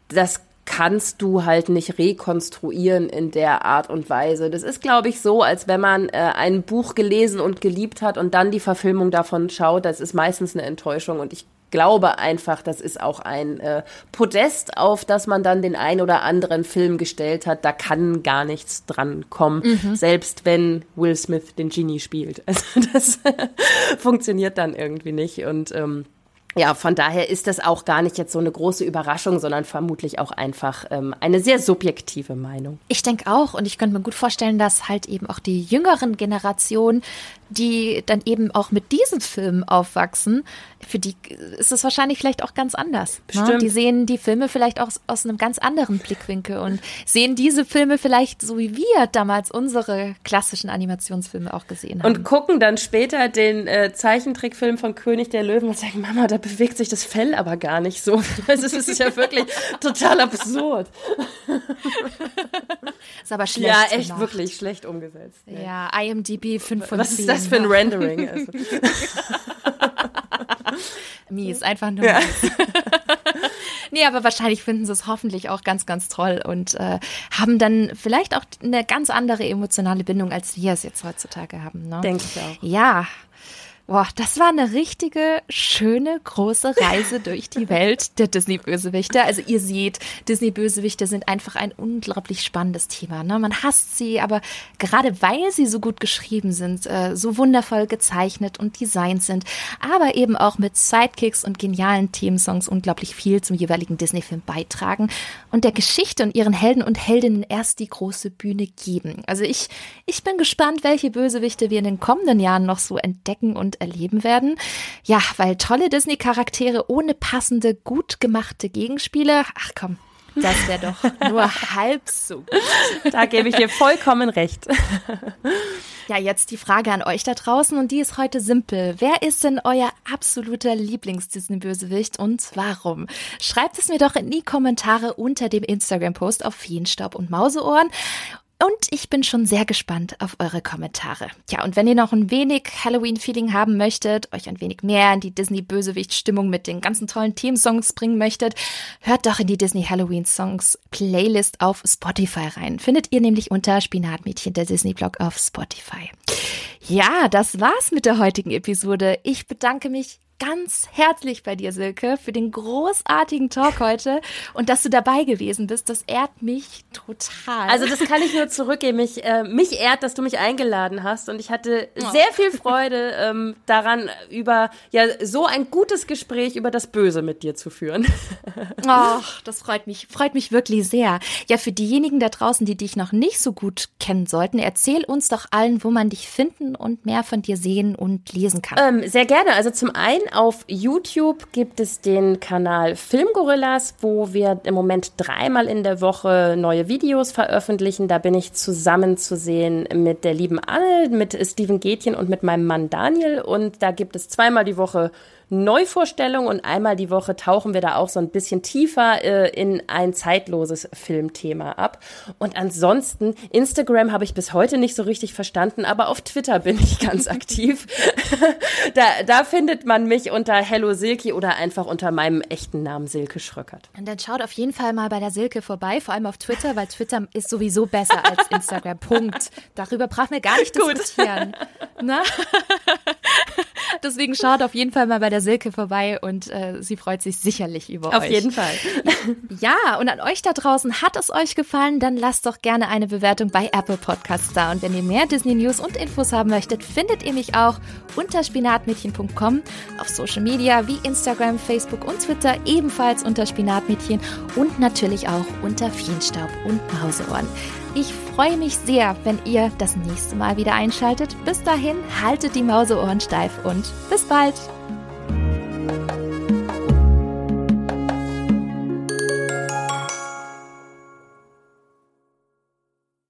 das kannst du halt nicht rekonstruieren in der Art und Weise. Das ist, glaube ich, so, als wenn man äh, ein Buch gelesen und geliebt hat und dann die Verfilmung davon schaut. Das ist meistens eine Enttäuschung und ich glaube einfach, das ist auch ein äh, Podest, auf das man dann den ein oder anderen Film gestellt hat. Da kann gar nichts dran kommen, mhm. selbst wenn Will Smith den Genie spielt. Also das funktioniert dann irgendwie nicht und ähm, ja, von daher ist das auch gar nicht jetzt so eine große Überraschung, sondern vermutlich auch einfach ähm, eine sehr subjektive Meinung. Ich denke auch und ich könnte mir gut vorstellen, dass halt eben auch die jüngeren Generationen, die dann eben auch mit diesen Filmen aufwachsen, für die ist es wahrscheinlich vielleicht auch ganz anders. Ne? Bestimmt. Die sehen die Filme vielleicht auch aus einem ganz anderen Blickwinkel und sehen diese Filme vielleicht so wie wir damals unsere klassischen Animationsfilme auch gesehen haben. Und gucken dann später den äh, Zeichentrickfilm von König der Löwen und sagen, Mama, da bewegt sich das Fell aber gar nicht so. Also es ist ja wirklich total absurd. ist aber schlecht. Ja, echt gemacht. wirklich schlecht umgesetzt. Ne? Ja, IMDb 5 von Was 10. Was ist das für ein Rendering? Also. mies, einfach nur ja. mies. nee, aber wahrscheinlich finden sie es hoffentlich auch ganz, ganz toll und äh, haben dann vielleicht auch eine ganz andere emotionale Bindung, als wir es jetzt heutzutage haben. Ne? Denke ich auch. Ja, Boah, das war eine richtige, schöne, große Reise durch die Welt der Disney-Bösewichte. Also ihr seht, Disney-Bösewichte sind einfach ein unglaublich spannendes Thema. Ne? Man hasst sie, aber gerade weil sie so gut geschrieben sind, äh, so wundervoll gezeichnet und designt sind, aber eben auch mit Sidekicks und genialen Themensongs unglaublich viel zum jeweiligen Disney-Film beitragen und der Geschichte und ihren Helden und Heldinnen erst die große Bühne geben. Also ich, ich bin gespannt, welche Bösewichte wir in den kommenden Jahren noch so entdecken und erleben werden. Ja, weil tolle Disney-Charaktere ohne passende, gut gemachte Gegenspiele, ach komm, das wäre doch nur halb so gut. Da gebe ich dir vollkommen recht. Ja, jetzt die Frage an euch da draußen und die ist heute simpel. Wer ist denn euer absoluter Lieblings-Disney-Bösewicht und warum? Schreibt es mir doch in die Kommentare unter dem Instagram-Post auf Feenstaub und Mauseohren. Und ich bin schon sehr gespannt auf eure Kommentare. Ja, und wenn ihr noch ein wenig Halloween-Feeling haben möchtet, euch ein wenig mehr in die Disney-Bösewicht-Stimmung mit den ganzen tollen Themensongs bringen möchtet, hört doch in die Disney Halloween Songs Playlist auf Spotify rein. Findet ihr nämlich unter Spinatmädchen der Disney-Blog auf Spotify. Ja, das war's mit der heutigen Episode. Ich bedanke mich ganz herzlich bei dir, Silke, für den großartigen Talk heute und dass du dabei gewesen bist. Das ehrt mich total. Also das kann ich nur zurückgeben. Mich, äh, mich ehrt, dass du mich eingeladen hast und ich hatte oh. sehr viel Freude ähm, daran, über ja so ein gutes Gespräch über das Böse mit dir zu führen. Ach, das freut mich, freut mich wirklich sehr. Ja, für diejenigen da draußen, die dich noch nicht so gut kennen sollten, erzähl uns doch allen, wo man dich finden und mehr von dir sehen und lesen kann. Ähm, sehr gerne. Also zum einen auf YouTube gibt es den Kanal Filmgorillas, wo wir im Moment dreimal in der Woche neue Videos veröffentlichen. Da bin ich zusammen zu sehen mit der lieben Anne, mit Steven Gätchen und mit meinem Mann Daniel. Und da gibt es zweimal die Woche Neuvorstellung und einmal die Woche tauchen wir da auch so ein bisschen tiefer äh, in ein zeitloses Filmthema ab. Und ansonsten, Instagram habe ich bis heute nicht so richtig verstanden, aber auf Twitter bin ich ganz aktiv. da, da findet man mich unter Hello Silke oder einfach unter meinem echten Namen Silke Schröckert. Und dann schaut auf jeden Fall mal bei der Silke vorbei, vor allem auf Twitter, weil Twitter ist sowieso besser als Instagram. Punkt. Darüber brauchen wir gar nicht diskutieren. Na? Deswegen schaut auf jeden Fall mal bei der Silke vorbei und äh, sie freut sich sicherlich über auf euch. Auf jeden Fall. ja, und an euch da draußen, hat es euch gefallen, dann lasst doch gerne eine Bewertung bei Apple Podcasts da. Und wenn ihr mehr Disney News und Infos haben möchtet, findet ihr mich auch unter spinatmädchen.com auf Social Media wie Instagram, Facebook und Twitter ebenfalls unter Spinatmädchen und natürlich auch unter Feenstaub und Mauseohren. Ich freue mich sehr, wenn ihr das nächste Mal wieder einschaltet. Bis dahin, haltet die Mauseohren steif und bis bald! Thank you.